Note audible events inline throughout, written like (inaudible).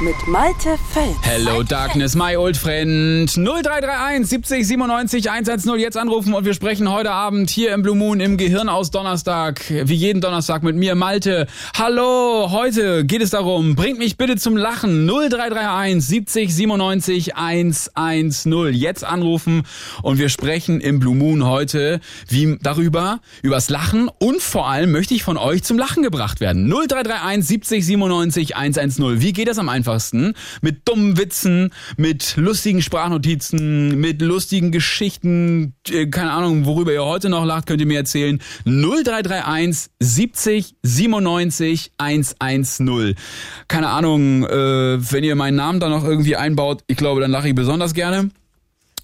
Mit Malte Fels. Hello Darkness, my old friend. 0331 70 97 110 jetzt anrufen und wir sprechen heute Abend hier im Blue Moon im Gehirn aus Donnerstag, wie jeden Donnerstag mit mir Malte. Hallo, heute geht es darum, bringt mich bitte zum Lachen. 0331 70 97 110 jetzt anrufen und wir sprechen im Blue Moon heute wie darüber, übers Lachen und vor allem möchte ich von euch zum Lachen gebracht werden. 0331 70 97 110. Wie geht das am einfachsten? Mit dummen Witzen, mit lustigen Sprachnotizen, mit lustigen Geschichten, äh, keine Ahnung, worüber ihr heute noch lacht, könnt ihr mir erzählen. 0331 70 97 110. Keine Ahnung, äh, wenn ihr meinen Namen da noch irgendwie einbaut, ich glaube, dann lache ich besonders gerne.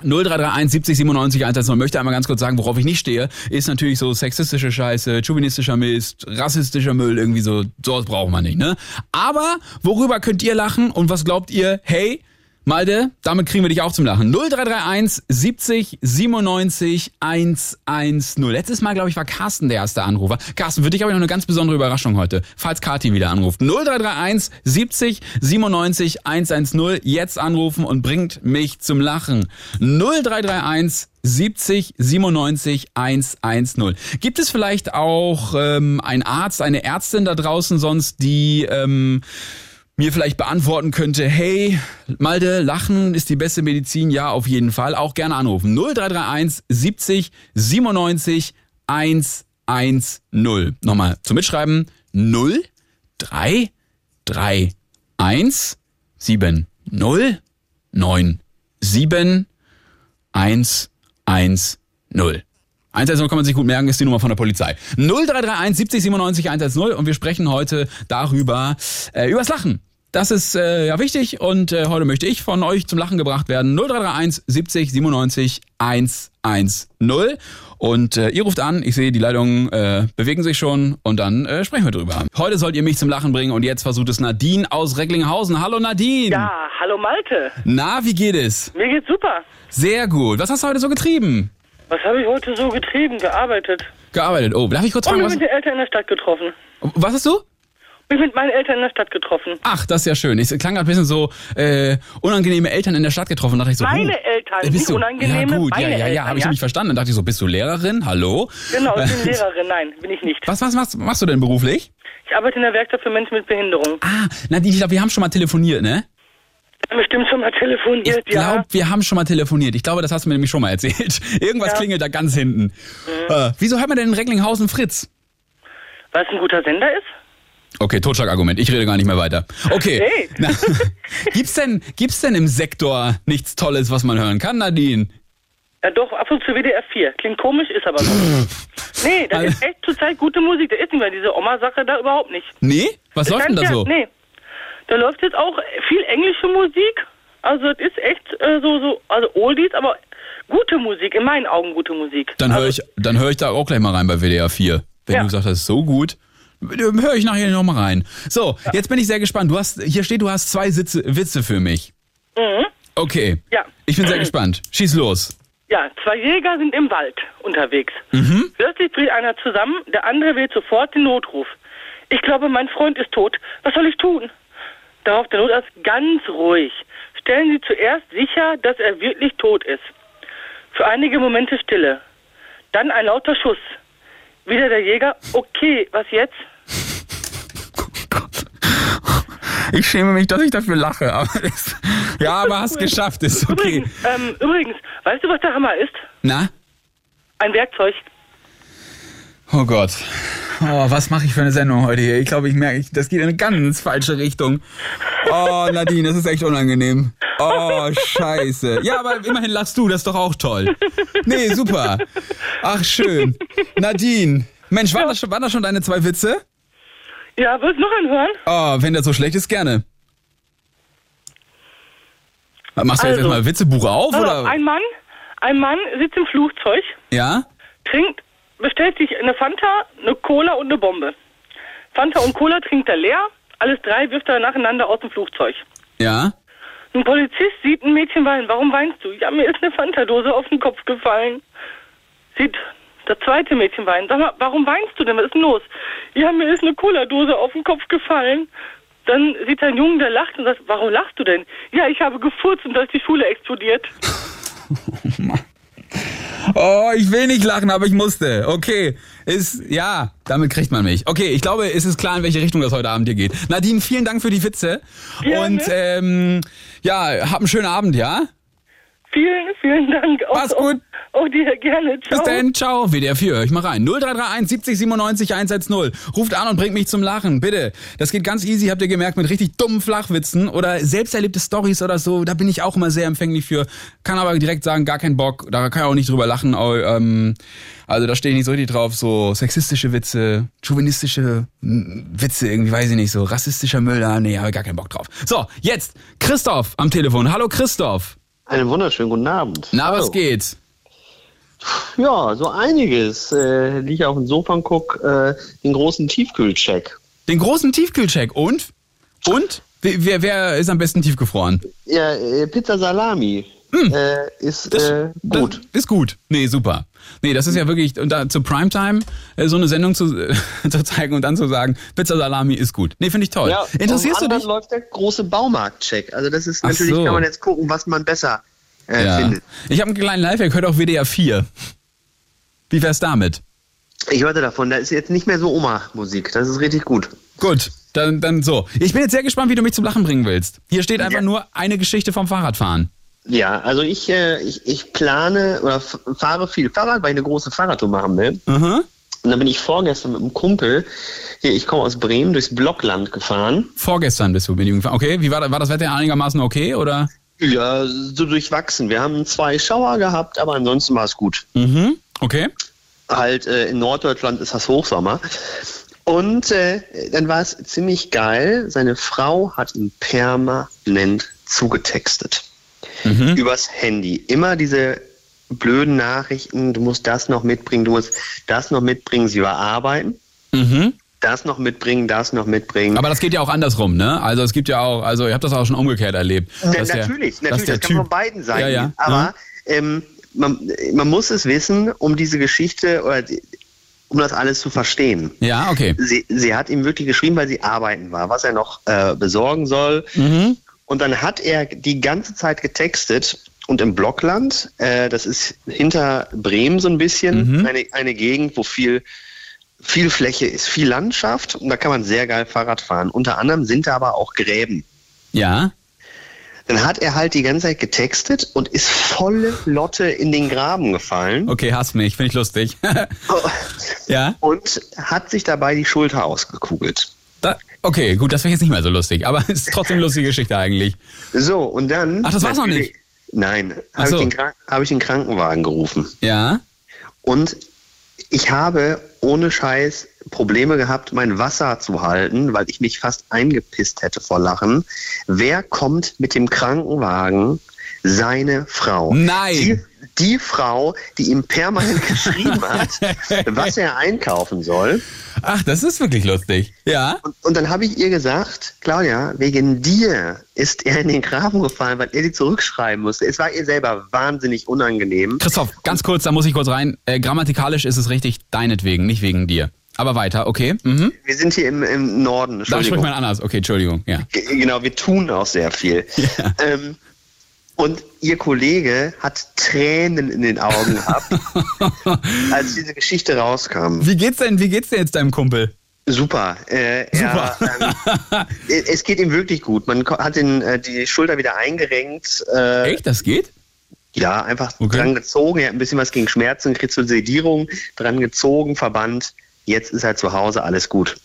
0331 70 97 110 möchte einmal ganz kurz sagen, worauf ich nicht stehe, ist natürlich so sexistische Scheiße, chauvinistischer Mist, rassistischer Müll, irgendwie so, sowas braucht man nicht, ne? Aber worüber könnt ihr lachen und was glaubt ihr? Hey, Malte, damit kriegen wir dich auch zum Lachen. 0331 70 97 110. Letztes Mal, glaube ich, war Carsten der erste Anrufer. Carsten, für dich habe ich noch eine ganz besondere Überraschung heute, falls Kati wieder anruft. 0331 70 97 110. Jetzt anrufen und bringt mich zum Lachen. 0331 70 97 110. Gibt es vielleicht auch ähm, einen Arzt, eine Ärztin da draußen sonst, die ähm, mir vielleicht beantworten könnte, hey, Malde, Lachen ist die beste Medizin, ja, auf jeden Fall. Auch gerne anrufen. 0331 70 97 110. Nochmal zum Mitschreiben. 0 3 3 1 7 0 9 7 1 1 0. 110 kann man sich gut merken, ist die Nummer von der Polizei. 0331 70 97 110 und wir sprechen heute darüber, äh, übers Lachen. Das ist äh, ja wichtig und äh, heute möchte ich von euch zum Lachen gebracht werden. 0331 70 97 110 und äh, ihr ruft an, ich sehe, die Leitungen äh, bewegen sich schon und dann äh, sprechen wir drüber. Heute sollt ihr mich zum Lachen bringen und jetzt versucht es Nadine aus Recklinghausen. Hallo Nadine. Ja, hallo Malte. Na, wie geht es? Mir geht's super. Sehr gut. Was hast du heute so getrieben? Was habe ich heute so getrieben, gearbeitet? Gearbeitet. Oh, darf ich kurz Und fragen, mich was, mit den Eltern in der Stadt getroffen. was hast du? Mich mit meinen Eltern in der Stadt getroffen. Ach, das ist ja schön. Ich klang gerade ein bisschen so äh, unangenehme Eltern in der Stadt getroffen. Da dachte ich so, Meine huh, Eltern, äh, bist nicht du, unangenehme, Ja gut, ja, ja, ja, habe ich ja? nicht verstanden. Dann dachte ich so, bist du Lehrerin? Hallo? Genau, ich bin (laughs) Lehrerin. Nein, bin ich nicht. Was, was, was machst du denn beruflich? Ich arbeite in der Werkstatt für Menschen mit Behinderung. Ah, Nadine, ich glaube, wir haben schon mal telefoniert, ne? Haben bestimmt schon mal telefoniert, Ich glaube, ja. wir haben schon mal telefoniert. Ich glaube, das hast du mir nämlich schon mal erzählt. (laughs) Irgendwas Ja. klingelt da ganz hinten. Äh, wieso hört man denn in Recklinghausen Fritz? Weil es ein guter Sender ist? Okay, Totschlagargument. Ich rede gar nicht mehr weiter. Okay. Hey. Na, (laughs) gibt's denn, gibt's denn im Sektor nichts Tolles, was man hören kann, Nadine? Ja doch, ab und zu WDR 4. Klingt komisch, ist aber so. (laughs) nee, das Also- ist echt zurzeit gute Musik. Da ist nicht mehr diese Oma-Sache da überhaupt nicht. Nee? Was läuft denn da Ja, so? Nee. Da läuft jetzt auch viel englische Musik. Also es ist echt äh, so, so, also Oldies, aber gute Musik, in meinen Augen gute Musik. Dann höre also, ich, dann höre ich da auch gleich mal rein bei WDR 4. Wenn Ja. du sagst, das ist so gut, höre ich nachher noch mal rein. So, jetzt bin ich sehr gespannt. Du hast, hier steht, du hast zwei Sitze, Witze für mich. Mhm. Okay. Ja. Ich bin sehr gespannt. Schieß los. Ja, zwei Jäger sind im Wald unterwegs. Mhm. Plötzlich dreht einer zusammen, der andere wählt sofort den Notruf. Ich glaube, mein Freund ist tot. Was soll ich tun? Darauf der Notarzt ganz ruhig. Stellen Sie zuerst sicher, dass er wirklich tot ist. Für einige Momente Stille. Dann ein lauter Schuss. Wieder der Jäger. Okay, was jetzt? Ich schäme mich, dass ich dafür lache. Aber das, ja, aber hast geschafft, ist okay. Übrigens, ähm, übrigens, weißt du, was der Hammer ist? Na? Ein Werkzeug. Oh Gott. Oh, was mache ich für eine Sendung heute hier? Ich glaube, ich merke, das geht in eine ganz falsche Richtung. Oh, Nadine, das ist echt unangenehm. Oh, scheiße. Ja, aber immerhin lachst du, das ist doch auch toll. Nee, super. Ach, schön. Nadine. Mensch, waren, das schon, waren das schon deine zwei Witze? Ja, willst du noch einen hören? Oh, wenn das so schlecht ist, gerne. Machst du jetzt Also. erstmal ein Witzebuch auf, auf, oder? Ein Mann, ein Mann sitzt im Flugzeug, Ja? trinkt, bestellt sich eine Fanta, eine Cola und eine Bombe. Fanta und Cola trinkt er leer, alles drei wirft er nacheinander aus dem Flugzeug. Ja? Ein Polizist sieht ein Mädchen weinen. Warum weinst du? Ja, mir ist eine Fanta-Dose auf den Kopf gefallen. Sieht das zweite Mädchen weinen. Sag mal, warum weinst du denn? Was ist denn los? Ja, mir ist eine Cola-Dose auf den Kopf gefallen. Dann sieht er einen Jungen, der lacht und sagt, warum lachst du denn? Ja, ich habe gefurzt und da ist die Schule explodiert. (laughs) Oh, ich will nicht lachen, aber ich musste. Okay, ist ja, damit kriegt man mich. Okay, ich glaube, es ist klar, in welche Richtung das heute Abend hier geht. Nadine, vielen Dank für die Witze Gerne. und ähm, ja, hab einen schönen Abend, ja? Vielen, vielen Dank. Auch, Mach's gut. Auch, auch dir gerne. Ciao. Bis dann, ciao. WDR 4, hör ich mal rein. 0331 70 97 110. Ruft an und bringt mich zum Lachen, bitte. Das geht ganz easy, habt ihr gemerkt, mit richtig dummen Flachwitzen oder selbst erlebte Stories oder so. Da bin ich auch immer sehr empfänglich für. Kann aber direkt sagen, gar keinen Bock. Da kann ich auch nicht drüber lachen. Ähm, Also da stehe ich nicht so richtig drauf. So sexistische Witze, chauvinistische mm, Witze, irgendwie weiß ich nicht. So rassistischer Müll, nee, habe ich gar keinen Bock drauf. So, jetzt Christoph am Telefon. Hallo Christoph. Einen wunderschönen guten Abend. Na, was Hallo. geht? Ja, so einiges. Äh, liege auf dem Sofa und guck äh, den großen Tiefkühlcheck. Den großen Tiefkühlcheck. Und? Und? Wer, wer ist am besten tiefgefroren? Ja, äh, Pizza Salami äh, ist äh, gut. Das ist gut. Nee, super. Nee, das ist ja wirklich, und da zu Primetime äh, so eine Sendung zu, (laughs) zu zeigen und dann zu sagen, Pizza Salami ist gut. Nee, finde ich toll. Ja, Interessierst du dich? läuft der große Baumarktcheck. Also das ist Ach natürlich, so. kann man jetzt gucken, was man besser äh, Ja. findet. Ich habe einen kleinen Lifehack, hört auch WDR 4. Wie wär's damit? Ich hörte davon, da ist jetzt nicht mehr so Oma-Musik. Das ist richtig gut. Gut, dann, dann so. Ich bin jetzt sehr gespannt, wie du mich zum Lachen bringen willst. Hier steht einfach Ja. nur eine Geschichte vom Fahrradfahren. Ja, also ich, äh, ich, ich plane oder fahre viel Fahrrad, weil ich eine große Fahrradtour machen will. Aha. Und dann bin ich vorgestern mit einem Kumpel, hier, ich komme aus Bremen, durchs Blockland gefahren. Vorgestern bist du mit ihm gefahren. Okay, wie war, das- war das Wetter einigermaßen okay, oder? Ja, so durchwachsen. Wir haben zwei Schauer gehabt, aber ansonsten war es gut. Mhm. Okay. Halt äh, in Norddeutschland ist das Hochsommer. Und äh, dann war es ziemlich geil. Seine Frau hat ihn permanent zugetextet. Mhm. Übers Handy. Immer diese blöden Nachrichten, du musst das noch mitbringen, du musst das noch mitbringen, sie war arbeiten, Mhm. das noch mitbringen, das noch mitbringen. Aber das geht ja auch andersrum, ne? Also es gibt ja auch, also ich habe das auch schon umgekehrt erlebt. Na, dass der- natürlich, natürlich, das kann Typ- von beiden sein. Ja, ja. Aber ähm, man, man muss es wissen, um diese Geschichte oder die, um das alles zu verstehen. Ja, okay. Sie, sie hat ihm wirklich geschrieben, weil sie arbeiten war, was er noch äh, besorgen soll. Mhm. Und dann hat er die ganze Zeit getextet und im Blockland, äh, das ist hinter Bremen so ein bisschen, Mhm. eine, eine Gegend, wo viel, viel Fläche ist, viel Landschaft und da kann man sehr geil Fahrrad fahren. Unter anderem sind da aber auch Gräben. Ja. Dann hat er halt die ganze Zeit getextet und ist volle Lotte in den Graben gefallen Okay, hass mich, finde ich lustig. (laughs) ja. und hat sich dabei die Schulter ausgekugelt. Da, okay, gut, das wäre jetzt nicht mehr so lustig, aber es ist trotzdem eine lustige Geschichte eigentlich. So, und dann. Ach, das war's noch nicht? Nein, habe so. ich, hab ich den Krankenwagen gerufen. Ja. Und ich habe ohne Scheiß Probleme gehabt, mein Wasser zu halten, weil ich mich fast eingepisst hätte vor Lachen. Wer kommt mit dem Krankenwagen? Seine Frau. Nein. Die, die Frau, die ihm permanent geschrieben hat, (laughs) was er einkaufen soll. Ach, das ist wirklich lustig. Ja. Und, und dann habe ich ihr gesagt, Claudia, wegen dir ist er in den Graben gefallen, weil er die zurückschreiben musste. Es war ihr selber wahnsinnig unangenehm. Christoph, ganz kurz, da muss ich kurz rein. Äh, grammatikalisch ist es richtig deinetwegen, nicht wegen dir. Aber weiter, okay. Mhm. Wir sind hier im, im Norden. Da spricht man anders. Okay, Entschuldigung. Ja. G- Genau, wir tun auch sehr viel. (laughs) Ja. Ähm, und ihr Kollege hat Tränen in den Augen (laughs) gehabt, als diese Geschichte rauskam. Wie geht's denn, wie geht's denn jetzt deinem Kumpel? Super. Äh, Er, ähm, (laughs) es geht ihm wirklich gut. Man hat den, äh, die Schulter wieder eingerenkt. Äh, Echt, das geht? Ja, einfach Okay. dran gezogen. Er hat ein bisschen was gegen Schmerzen, kriegt zur Sedierung, dran gezogen, verbannt. Jetzt ist er zu Hause, alles gut.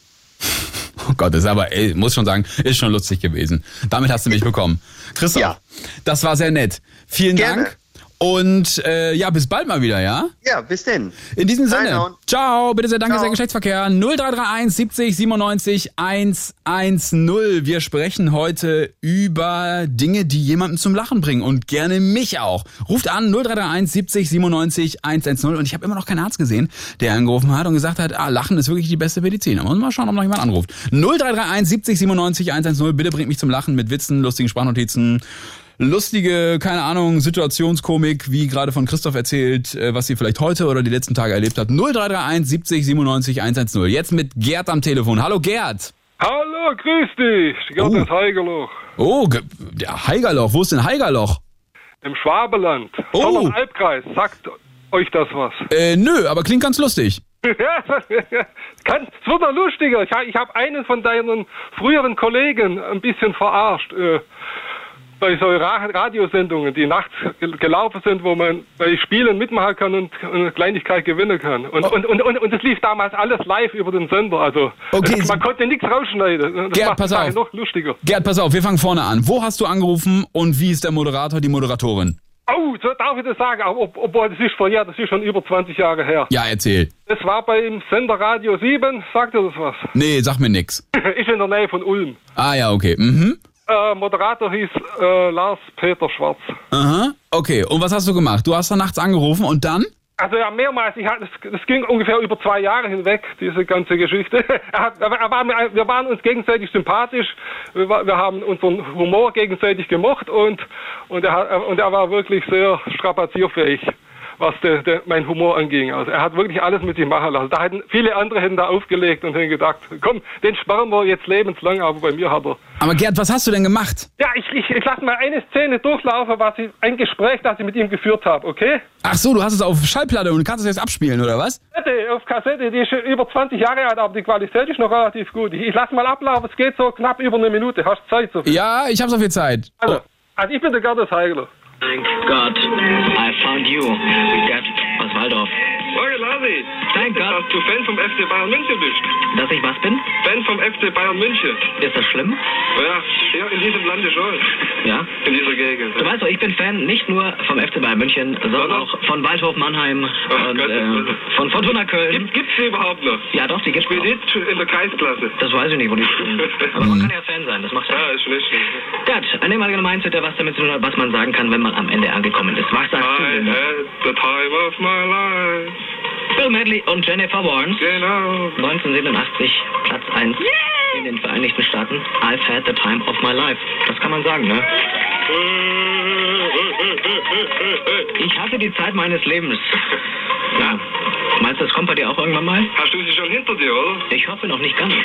Oh Gott, ist aber, ey, muss schon sagen, ist schon lustig gewesen. Damit hast du mich bekommen. Christoph, Ja. das war sehr nett. Vielen Gerne. Dank. Und äh, ja, bis bald mal wieder, ja? Ja, bis denn. In diesem Sinne. Ciao, bitte sehr, danke Ciao. sehr, Geschlechtsverkehr. 0331 70 97 110. Wir sprechen heute über Dinge, die jemanden zum Lachen bringen und gerne mich auch. Ruft an 0331 70 97 110 und ich habe immer noch keinen Arzt gesehen, der angerufen hat und gesagt hat, ah, Lachen ist wirklich die beste Medizin. Da muss man mal schauen, ob noch jemand anruft. 0331 70 97 110. Bitte bringt mich zum Lachen mit Witzen, lustigen Sprachnotizen. Lustige, keine Ahnung, Situationskomik, wie gerade von Christoph erzählt, äh, was sie vielleicht heute oder die letzten Tage erlebt hat. 0331 70 97 110. Jetzt mit Gerd am Telefon. Hallo Gerd. Hallo, grüß dich. Gerd Oh. ins Heigerloch. Oh, ge- der Heigerloch. Wo ist denn Heigerloch? Im Schwabeland. Oh. Sondern Albkreis. Sagt euch das was? Äh, nö, aber klingt ganz lustig. (laughs) Kann, es wird noch lustiger. Ich habe einen von deinen früheren Kollegen ein bisschen verarscht. Äh, bei so Ra Radiosendungen, die nachts gel- gelaufen sind, wo man bei Spielen mitmachen kann und eine Kleinigkeit gewinnen kann. Und, und, und, und, und es lief damals alles live über den Sender. Also Okay, es, man konnte nichts rausschneiden. Das Gerd, pass auf. noch lustiger. Gerd, pass auf, wir fangen vorne an. Wo hast du angerufen und wie ist der Moderator, die Moderatorin? Oh, so darf ich das sagen, ob, obwohl das ist vor ja, das ist schon über 20 Jahre her. Ja, erzähl. Das war beim Sender Radio 7, sagt ihr das was? Nee, sag mir nix. (laughs) ist in der Nähe von Ulm. Ah ja, okay. Mhm. Äh, Moderator hieß äh, Lars Peter Schwarz. Aha. Okay, und was hast du gemacht? Du hast da nachts angerufen und dann? Also ja, mehrmals, ich hatte, das, das ging ungefähr über zwei Jahre hinweg, diese ganze Geschichte. (laughs) Er hat, er war, mir- wir waren uns gegenseitig sympathisch, wir, wir haben unseren Humor gegenseitig gemocht und, und, er, und er war wirklich sehr strapazierfähig, was der, der, mein Humor anging. Also er hat wirklich alles mit sich machen lassen. Da hätten, viele andere hätten da aufgelegt und hätten gedacht, komm, den sperren wir jetzt lebenslang, aber bei mir hat er Aber Gerd, was hast du denn gemacht? ja, ich, ich, ich lasse mal eine Szene durchlaufen, was ich, ein Gespräch, das ich mit ihm geführt habe, okay? Ach so, du hast es auf Schallplatte und kannst es jetzt abspielen, oder was? Auf Kassette, die ist schon über 20 Jahre alt, aber die Qualität ist noch relativ gut. Ich, ich lasse mal ablaufen, es geht so knapp über eine Minute. Hast du Zeit so viel? Ja, ich hab so viel Zeit. Also, also ich bin der Gerdes Heigler. Thank God, I found you. Gerd aus Waldorf. Morgen, Thank God. Dass du Fan vom FC Bayern München bist. Dass ich was bin? Fan vom FC Bayern München. Ist das schlimm? Ja, ja in diesem Lande schon. Ja. In dieser Gegend. Du weißt doch, ich bin Fan nicht nur vom FC Bayern München, sondern auch von Waldhof Mannheim Ach und Gott, äh, von Fortuna Köln. Gibt, gibt's die überhaupt noch? Ja, doch, die gibt's Spielt auch. jetzt in der Kreisklasse. Das weiß ich nicht, wo die spielen. (laughs) Aber man kann ja Fan sein, das macht ja. Ja, ist nicht schlecht. Gerd, ein ehemaliger Mindset, der was damit zu tun hat, was man sagen kann, wenn man am Ende angekommen ist. Was sagst du I denn? had the time of my life. Bill Medley und Jennifer Warnes. Genau. 1987, Platz 1 in den Vereinigten Staaten. I've had the time of my life. Das kann man sagen, ne? (laughs) Ich hatte die Zeit meines Lebens. Ja. Meinst du, das kommt bei dir auch irgendwann mal? Hast du sie schon hinter dir, oder? Ich hoffe noch nicht ganz. (laughs)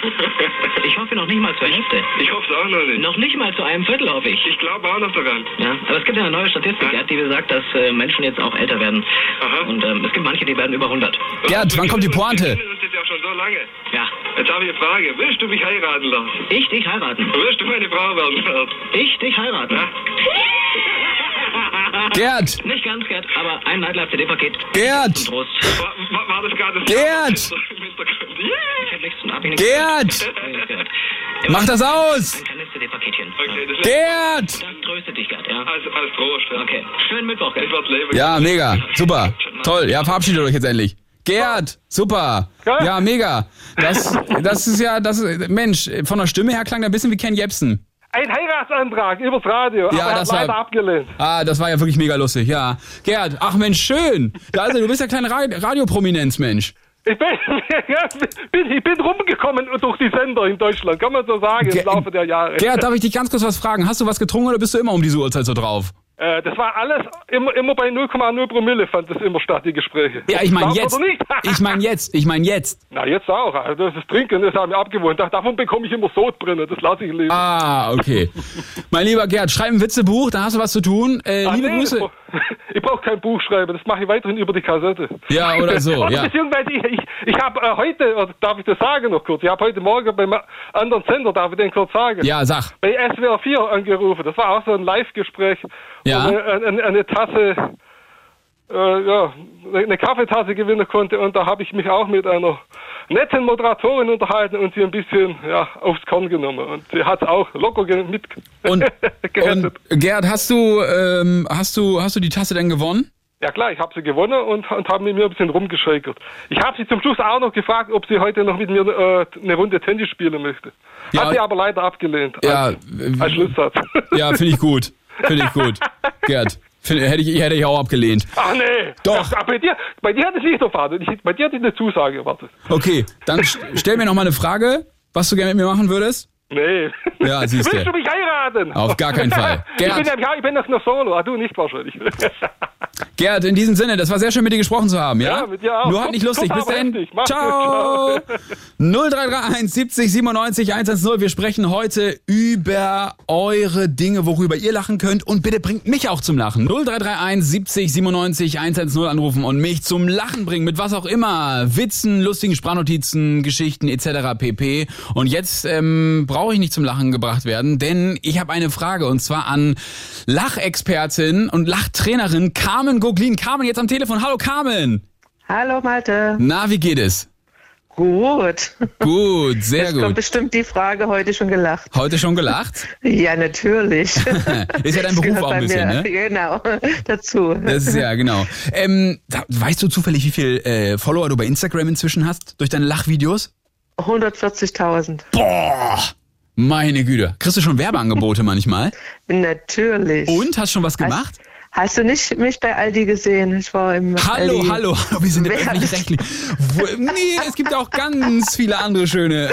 Ich hoffe noch nicht mal zur Hälfte. Ich hoffe es auch noch nicht. Noch nicht mal zu einem Viertel, hoffe ich. Ich glaube auch noch daran. Ja, aber es gibt ja eine neue Statistik, Ja. Die besagt, dass äh, Menschen jetzt auch älter werden. Aha. Und ähm, es gibt manche, die werden über 100. Gerd, wann kommt die Wir Pointe? kennen uns jetzt ja schon so lange. Ja. Jetzt habe ich eine Frage. Willst du mich heiraten lassen? Ich dich heiraten. Willst du meine Frau werden? Gerd? Ich dich heiraten. Ja? (laughs) Gerd! Nicht ganz, Gerd, aber ein Nightlife-CD-Paket. Gerd! Zum Trost. War, war, war das gerade Gerd! Gerd! (laughs) Gerd. Mach das aus! Ein kleines CD-Paketchen. Okay, das ist Gerd! Das tröstet dich, Gerd, ja. als, als Trost. Ja. Okay. Schönen Mittwoch, Gerd. Ich werde leben. Ja, mega. Super. Toll. Ja, verabschiedet euch jetzt endlich. Gerd, super. Ja, mega. Das, das ist ja, das, Mensch, von der Stimme her klang der ein bisschen wie Ken Jebsen. Ein Heiratsantrag übers Radio, aber Ja, er hat das war- leider abgelehnt. Ah, das war ja wirklich mega lustig, ja. Gerd, ach Mensch, schön. Also, du bist ja kleine Ra Radioprominenz, Mensch. Ich (laughs) bin, ich bin rumgekommen durch die Sender in Deutschland, kann man so sagen, Ge- im Laufe der Jahre. Gerd, darf ich dich ganz kurz was fragen? Hast du was getrunken oder bist du immer um diese Uhrzeit so drauf? Äh, das war alles immer, immer bei 0,0 Promille fand das immer statt, die Gespräche. Ja, ich meine (laughs) jetzt. Ich meine jetzt, ich meine jetzt. Na, jetzt auch. Also das ist Trinken, das haben wir abgewohnt. Da- Davon bekomme ich immer Sodbrennen, das lasse ich leben. Ah, okay. mein lieber Gerd, schreib ein Witzebuch, dann hast du was zu tun. Äh, Ah, liebe nee, Grüße. Ich, brauch- ich brauche kein Buch schreiben, das mache ich weiterhin über die Kassette. Ja, oder so, (laughs) ja. Beziehungsweise ich, ich, ich habe äh, heute, oder darf ich das sagen noch kurz, ich habe heute Morgen beim anderen Sender, darf ich den kurz sagen, Ja, sag. bei SWR 4 angerufen. Das war auch so ein Live-Gespräch, Ja. eine, eine, eine Tasse äh, ja, eine Kaffeetasse gewinnen konnte und da habe ich mich auch mit einer netten Moderatorin unterhalten und sie ein bisschen ja, aufs Korn genommen und sie hat auch locker mit (laughs) Und, und Gerd, hast du, ähm, hast du, hast du die Tasse denn gewonnen? Ja klar, ich habe sie gewonnen und, und habe mit mir ein bisschen rumgeschäkert. Ich habe sie zum Schluss auch noch gefragt, ob sie heute noch mit mir äh, eine Runde Tennis spielen möchte. Ja. Hat sie aber leider abgelehnt. Ja, als, als Schlusssatz. Ja, finde ich gut. Finde ich gut. (laughs) Gerd, find, hätte, ich, hätte ich auch abgelehnt. Ach nee. Doch. Ach, bei dir, bei dir hat es nicht erwartet. Ich, bei dir hatte ich eine Zusage erwartet. Okay, dann st- stell mir noch mal eine Frage, was du gerne mit mir machen würdest. Nee. Ja, siehst. Willst du mich heiraten? Auf gar keinen (laughs) Fall. ich, Gerd. bin ja, ich bin noch noch solo, ah, du nicht wahrscheinlich. (laughs) Gerd, in diesem Sinne, das war sehr schön mit dir gesprochen zu haben, ja? Ja, mit dir auch. Nur halt nicht lustig. Bis dahin. Mach's Ciao. gut, 0331 70 97 110. Wir sprechen heute über eure Dinge, worüber ihr lachen könnt. Und bitte bringt mich auch zum Lachen. 0331 70 97 110 anrufen und mich zum Lachen bringen. Mit was auch immer. Witzen, lustigen Sprachnotizen, Geschichten etc. pp. Und jetzt ähm, brauche ich nicht zum Lachen gebracht werden, denn ich habe eine Frage und zwar an Lachexpertin und Lachtrainerin Carmen Goglin. Carmen jetzt am Telefon. Hallo Carmen. Hallo Malte. Na, wie geht es? Gut. Gut, (laughs) sehr Jetzt kommt gut. bestimmt die Frage heute schon gelacht. Heute schon gelacht? (laughs) Ja, natürlich. (laughs) Ist ja dein Beruf auch ein bisschen, mir, ne? Genau, dazu. Das ist ja, genau. Ähm, weißt du zufällig, wie viel äh, Follower du bei Instagram inzwischen hast durch deine Lachvideos? 140.000. Boah! Meine Güte. Kriegst du schon Werbeangebote manchmal? Natürlich. Und? Hast schon was gemacht? Hast du nicht mich bei Aldi gesehen? Ich war im Hallo, Aldi. hallo, hallo, wir sind öffentlich-rechtlich. Wo- Nee, es gibt auch ganz viele andere schöne äh,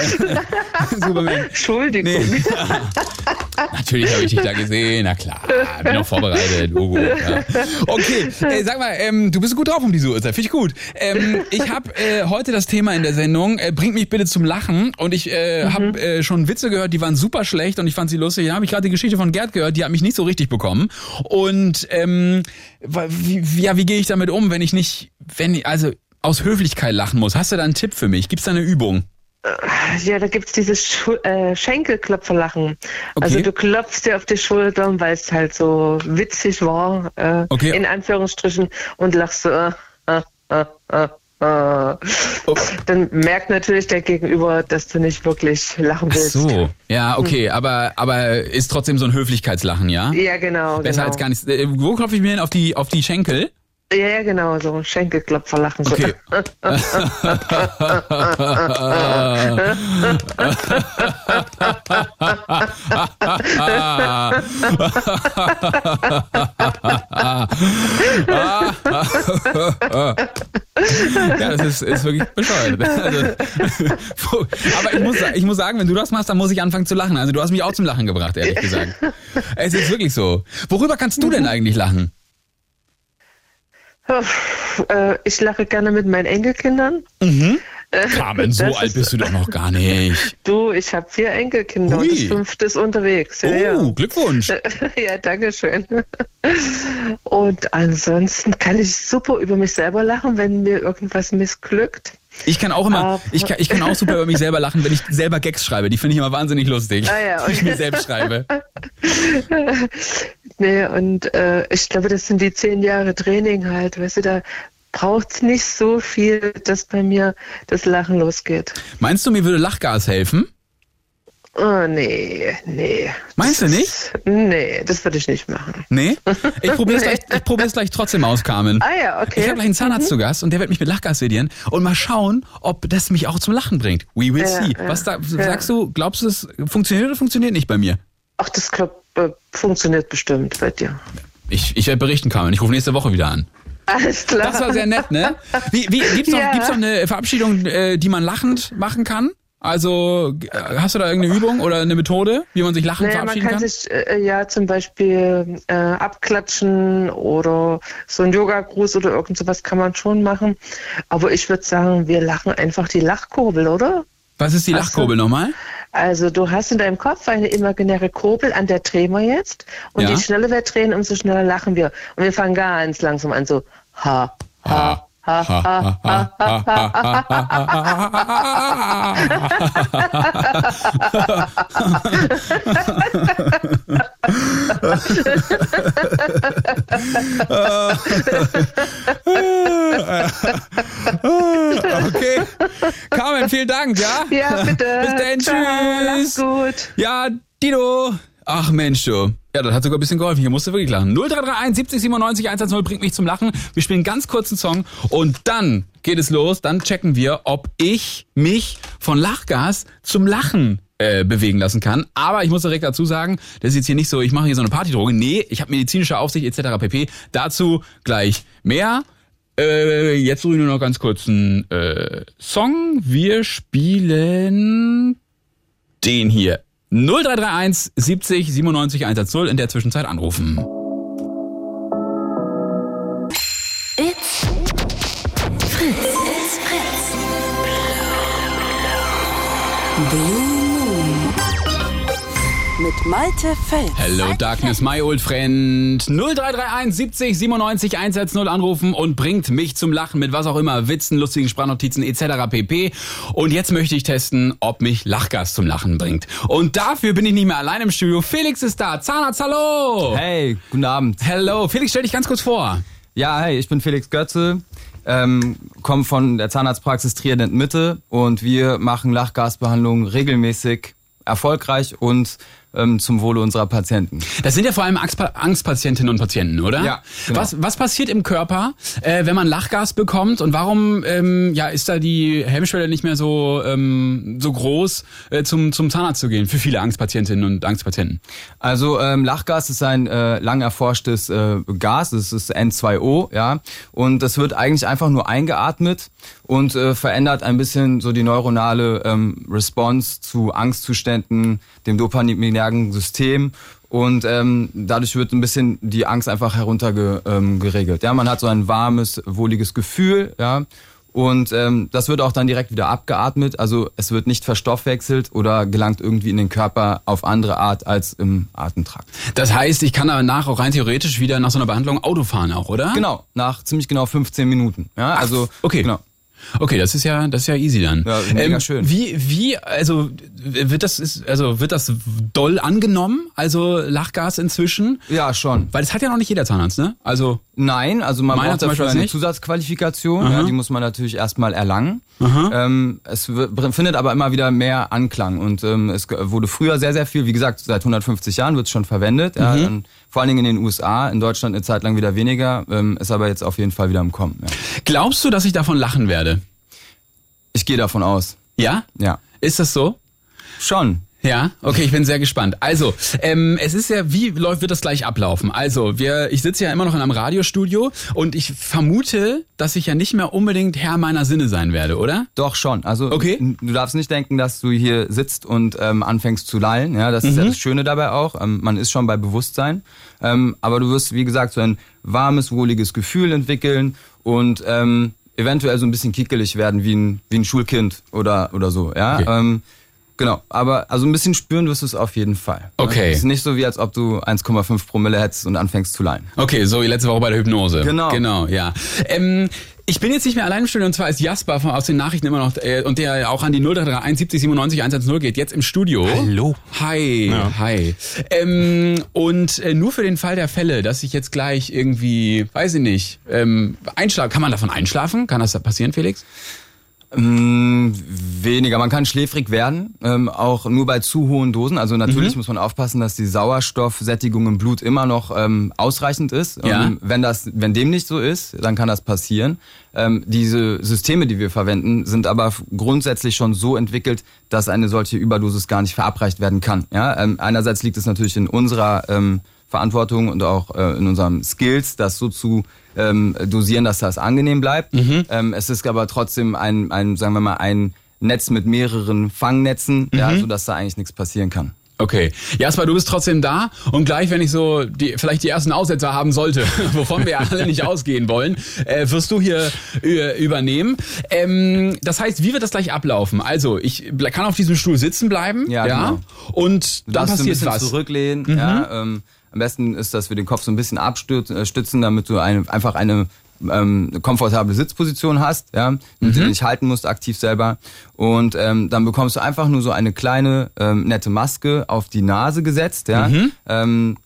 Supermärkte. Entschuldigung. Nee. (laughs) Natürlich habe ich dich da gesehen, na klar, bin auch vorbereitet, Logo. Ja. Okay, äh, sag mal, ähm, du bist gut drauf um diese Uhrzeit, finde ich gut. Ähm, ich habe äh, heute das Thema in der Sendung, äh, bringt mich bitte zum Lachen und ich äh, Mhm. habe äh, schon Witze gehört, die waren super schlecht und ich fand sie lustig. Dann habe ich gerade die Geschichte von Gerd gehört, die hat mich nicht so richtig bekommen. Und ähm, wa- wie, ja, wie gehe ich damit um, wenn ich nicht, wenn ich, also aus Höflichkeit lachen muss? Hast du da einen Tipp für mich? Gibt's da eine Übung? Ja, da gibt's dieses Schu äh, Schenkelklopferlachen. Also Okay. du klopfst dir auf die Schultern, weil es halt so witzig war, äh, Okay. in Anführungsstrichen, und lachst so, äh, äh. Oh. Dann merkt natürlich der Gegenüber, dass du nicht wirklich lachen Ach willst. so, ja, okay, aber aber ist trotzdem so ein Höflichkeitslachen, ja? Ja, genau. Besser genau. als gar nichts. Äh, Wo klopfe ich mir hin auf die auf die Schenkel? Ja, ja, genau, so Schenkelklopferlachen. So. Okay. ja, das ist, ist wirklich bescheuert. Also, aber ich muss, ich muss sagen, wenn du das machst, dann muss ich anfangen zu lachen. Also du hast mich auch zum Lachen gebracht, ehrlich gesagt. Es ist wirklich so. Worüber kannst du denn eigentlich lachen? Äh, ich lache gerne mit meinen Enkelkindern. Carmen, so Das alt ist- bist du doch noch gar nicht. (laughs) Du, ich habe vier Enkelkinder Hui. und das fünfte ist unterwegs. Ja, ja. Oh, Glückwunsch. (laughs) Ja, danke schön. Und ansonsten kann ich super über mich selber lachen, wenn mir irgendwas missglückt. Ich kann auch immer, Aber- ich kann, ich kann auch super über mich selber lachen, wenn ich selber Gags schreibe. Die finde ich immer wahnsinnig lustig. Ah ja, Die ich okay. mir selbst schreibe. (laughs) Nee, und äh, ich glaube, das sind die zehn Jahre Training halt. Weißt du, da braucht's nicht so viel, dass bei mir das Lachen losgeht. Meinst du, mir würde Lachgas helfen? Oh, nee, nee. Meinst du nicht? Nee, das würde ich nicht machen. Nee? Ich probiere es (laughs) gleich, ich gleich trotzdem aus, Carmen. Ah ja, okay. Ich habe gleich einen Zahnarzt zu Gast und der wird mich mit Lachgas sedieren und mal schauen, ob das mich auch zum Lachen bringt. We will Ja, see. ja, Was da, ja. sagst du, glaubst du, es funktioniert oder funktioniert nicht bei mir? Ach, das glaub, äh, funktioniert bestimmt bei dir. Ich, ich werde berichten, Carmen. Ich rufe nächste Woche wieder an. Alles klar. Das war sehr nett, ne? Wie, wie, gibt's, noch, Ja. gibt's noch eine Verabschiedung, äh, die man lachend machen kann? Also äh, hast du da irgendeine Übung oder eine Methode, wie man sich lachend Naja, man verabschieden kann kann? sich äh, ja zum Beispiel äh, abklatschen oder so ein Yoga-Gruß oder irgend sowas kann man schon machen. Aber ich würde sagen, wir lachen einfach die Lachkurbel, oder? Was ist die. Lachkurbel nochmal? Also du hast in deinem Kopf eine imaginäre Kurbel, an der drehen wir jetzt. Und Ja. je schneller wir drehen, umso schneller lachen wir. Und wir fangen ganz langsam an, so ha, ha, okay. Carmen, vielen Dank, ja? Ja, bitte. Bis dann, Ciao, tschüss. mach's gut. Ja, Dido. Ach Mensch, du. Ja, das hat sogar ein bisschen geholfen. Hier musste wirklich lachen. 0331 70 97 110 bringt mich zum Lachen. Wir spielen einen ganz kurzen Song und dann geht es los. Dann checken wir, ob ich mich von Lachgas zum Lachen äh, bewegen lassen kann. Aber ich muss direkt dazu sagen, das ist jetzt hier nicht so, ich mache hier so eine Partydroge. Nee, ich habe medizinische Aufsicht etc. pp. Dazu gleich mehr. Äh, jetzt suche ich nur noch ganz kurz einen äh, Song. Wir spielen den hier. 0331 70 97 110 in der Zwischenzeit anrufen. Mit Malte Fels. Hello Darkness, my old friend. 0331 70 97 110 anrufen und bringt mich zum Lachen mit was auch immer, Witzen, lustigen Sprachnotizen etc. pp. Und jetzt möchte ich testen, ob mich Lachgas zum Lachen bringt. Und dafür bin ich nicht mehr allein im Studio. Felix ist da. Zahnarzt, hallo. Hey, guten Abend. Hello. Felix, stell dich ganz kurz vor. Ja, hey, ich bin Felix Götze, ähm, komme von der Zahnarztpraxis Trident Mitte und wir machen Lachgasbehandlungen regelmäßig, erfolgreich und ähm, zum Wohle unserer Patienten. Das sind ja vor allem Angstpa- Angstpatientinnen und Patienten, oder? Ja, genau. Was, was passiert im Körper, äh, wenn man Lachgas bekommt und warum ähm, ja, ist da die Hemmschwelle nicht mehr so, ähm, so groß, äh, zum, zum Zahnarzt zu gehen für viele Angstpatientinnen und Angstpatienten? Also ähm, Lachgas ist ein äh, lang erforschtes äh, Gas, das ist N2O, ja, und das wird eigentlich einfach nur eingeatmet und äh, verändert ein bisschen so die neuronale ähm, Response zu Angstzuständen, dem dopaminergen System und ähm, dadurch wird ein bisschen die Angst einfach heruntergeregelt. Ähm, geregelt. ja, man hat so ein warmes, wohliges Gefühl, ja. Und ähm, das wird auch dann direkt wieder abgeatmet. Also es wird nicht verstoffwechselt oder gelangt irgendwie in den Körper auf andere Art als im Atemtrakt. Das heißt, ich kann danach auch rein theoretisch wieder nach so einer Behandlung Auto fahren auch, oder? Genau, nach ziemlich genau 15 Minuten. Ja, also okay. Genau. Okay, das ist ja, das ist ja easy dann. Ja, mega schön. Wie, wie, also wird das, ist, also wird das doll angenommen? Also Lachgas inzwischen? Ja, schon. Weil das hat ja noch nicht jeder Zahnarzt, ne? Also Nein, also man braucht zum dafür Beispiel eine nicht. Zusatzqualifikation. Aha. Ja, die muss man natürlich erstmal erlangen. Ähm, es w- findet aber immer wieder mehr Anklang und ähm, es wurde früher sehr, sehr viel, wie gesagt, seit 150 Jahren wird es schon verwendet. Ja, Mhm. dann, vor allen Dingen in den USA, in Deutschland eine Zeit lang wieder weniger, ähm, ist aber jetzt auf jeden Fall wieder im Kommen. Ja. glaubst du, dass ich davon lachen werde? Ich gehe davon aus. Ja? Ja. Ist das so? Schon. Ja, okay, ich bin sehr gespannt. Also, ähm, es ist ja, wie läuft, wird das gleich ablaufen? Also, wir, ich sitze ja immer noch in einem Radiostudio und ich vermute, dass ich ja nicht mehr unbedingt Herr meiner Sinne sein werde, oder? Doch schon. Also Okay. du darfst nicht denken, dass du hier sitzt und ähm, anfängst zu lallen. Ja, das ist Mhm. ja das Schöne dabei auch. Ähm, man ist schon bei Bewusstsein, ähm, aber du wirst wie gesagt so ein warmes, wohliges Gefühl entwickeln und ähm, eventuell so ein bisschen kickelig werden wie ein wie ein Schulkind oder oder so. Ja. Okay. Ähm, Genau, aber also ein bisschen spüren wirst du es auf jeden Fall. Okay. Es ist nicht so wie als ob du 1,5 Promille hättest und anfängst zu lallen. Okay, so wie letzte Woche bei der Hypnose. Genau. Genau, ja. Ähm, ich bin jetzt nicht mehr allein im Studio und zwar ist Jasper von, aus den Nachrichten immer noch äh, und der auch an die 0331 70 97 110 geht, jetzt im Studio. Hallo. Hi, Ja. hi. Ähm, und äh, nur für den Fall der Fälle, dass ich jetzt gleich irgendwie, weiß ich nicht, ähm, einschlafen, kann man davon einschlafen? Kann das da passieren, Felix? Mm, weniger. Man kann schläfrig werden, ähm, auch nur bei zu hohen Dosen. Also natürlich muss man aufpassen, dass die Sauerstoffsättigung im Blut immer noch ähm, ausreichend ist. Ja. Ähm, wenn das, wenn dem nicht so ist, dann kann das passieren. Ähm, diese Systeme, die wir verwenden, sind aber grundsätzlich schon so entwickelt, dass eine solche Überdosis gar nicht verabreicht werden kann. Ja? Ähm, einerseits liegt es natürlich in unserer ähm, Verantwortung und auch äh, in unserem Skills, das so zu ähm, dosieren, dass das angenehm bleibt. Ähm, es ist aber trotzdem ein, ein, sagen wir mal, ein Netz mit mehreren Fangnetzen, ja, sodass da eigentlich nichts passieren kann. Okay. Jasper, du bist trotzdem da und gleich, wenn ich so die, vielleicht die ersten Aussetzer haben sollte, (laughs) wovon wir alle nicht ausgehen wollen, äh, wirst du hier äh, übernehmen. Ähm, das heißt, wie wird das gleich ablaufen? Also, ich kann auf diesem Stuhl sitzen bleiben, Ja, genau. und Du dann ein passiert bisschen was. Mhm. zurücklehnen. Ja, ähm, am besten ist, dass wir den Kopf so ein bisschen abstützen, damit du eine, einfach eine ähm, komfortable Sitzposition hast, ja, mit du dich halten musst aktiv selber. Und ähm, dann bekommst du einfach nur so eine kleine ähm, nette Maske auf die Nase gesetzt, ja. Ähm,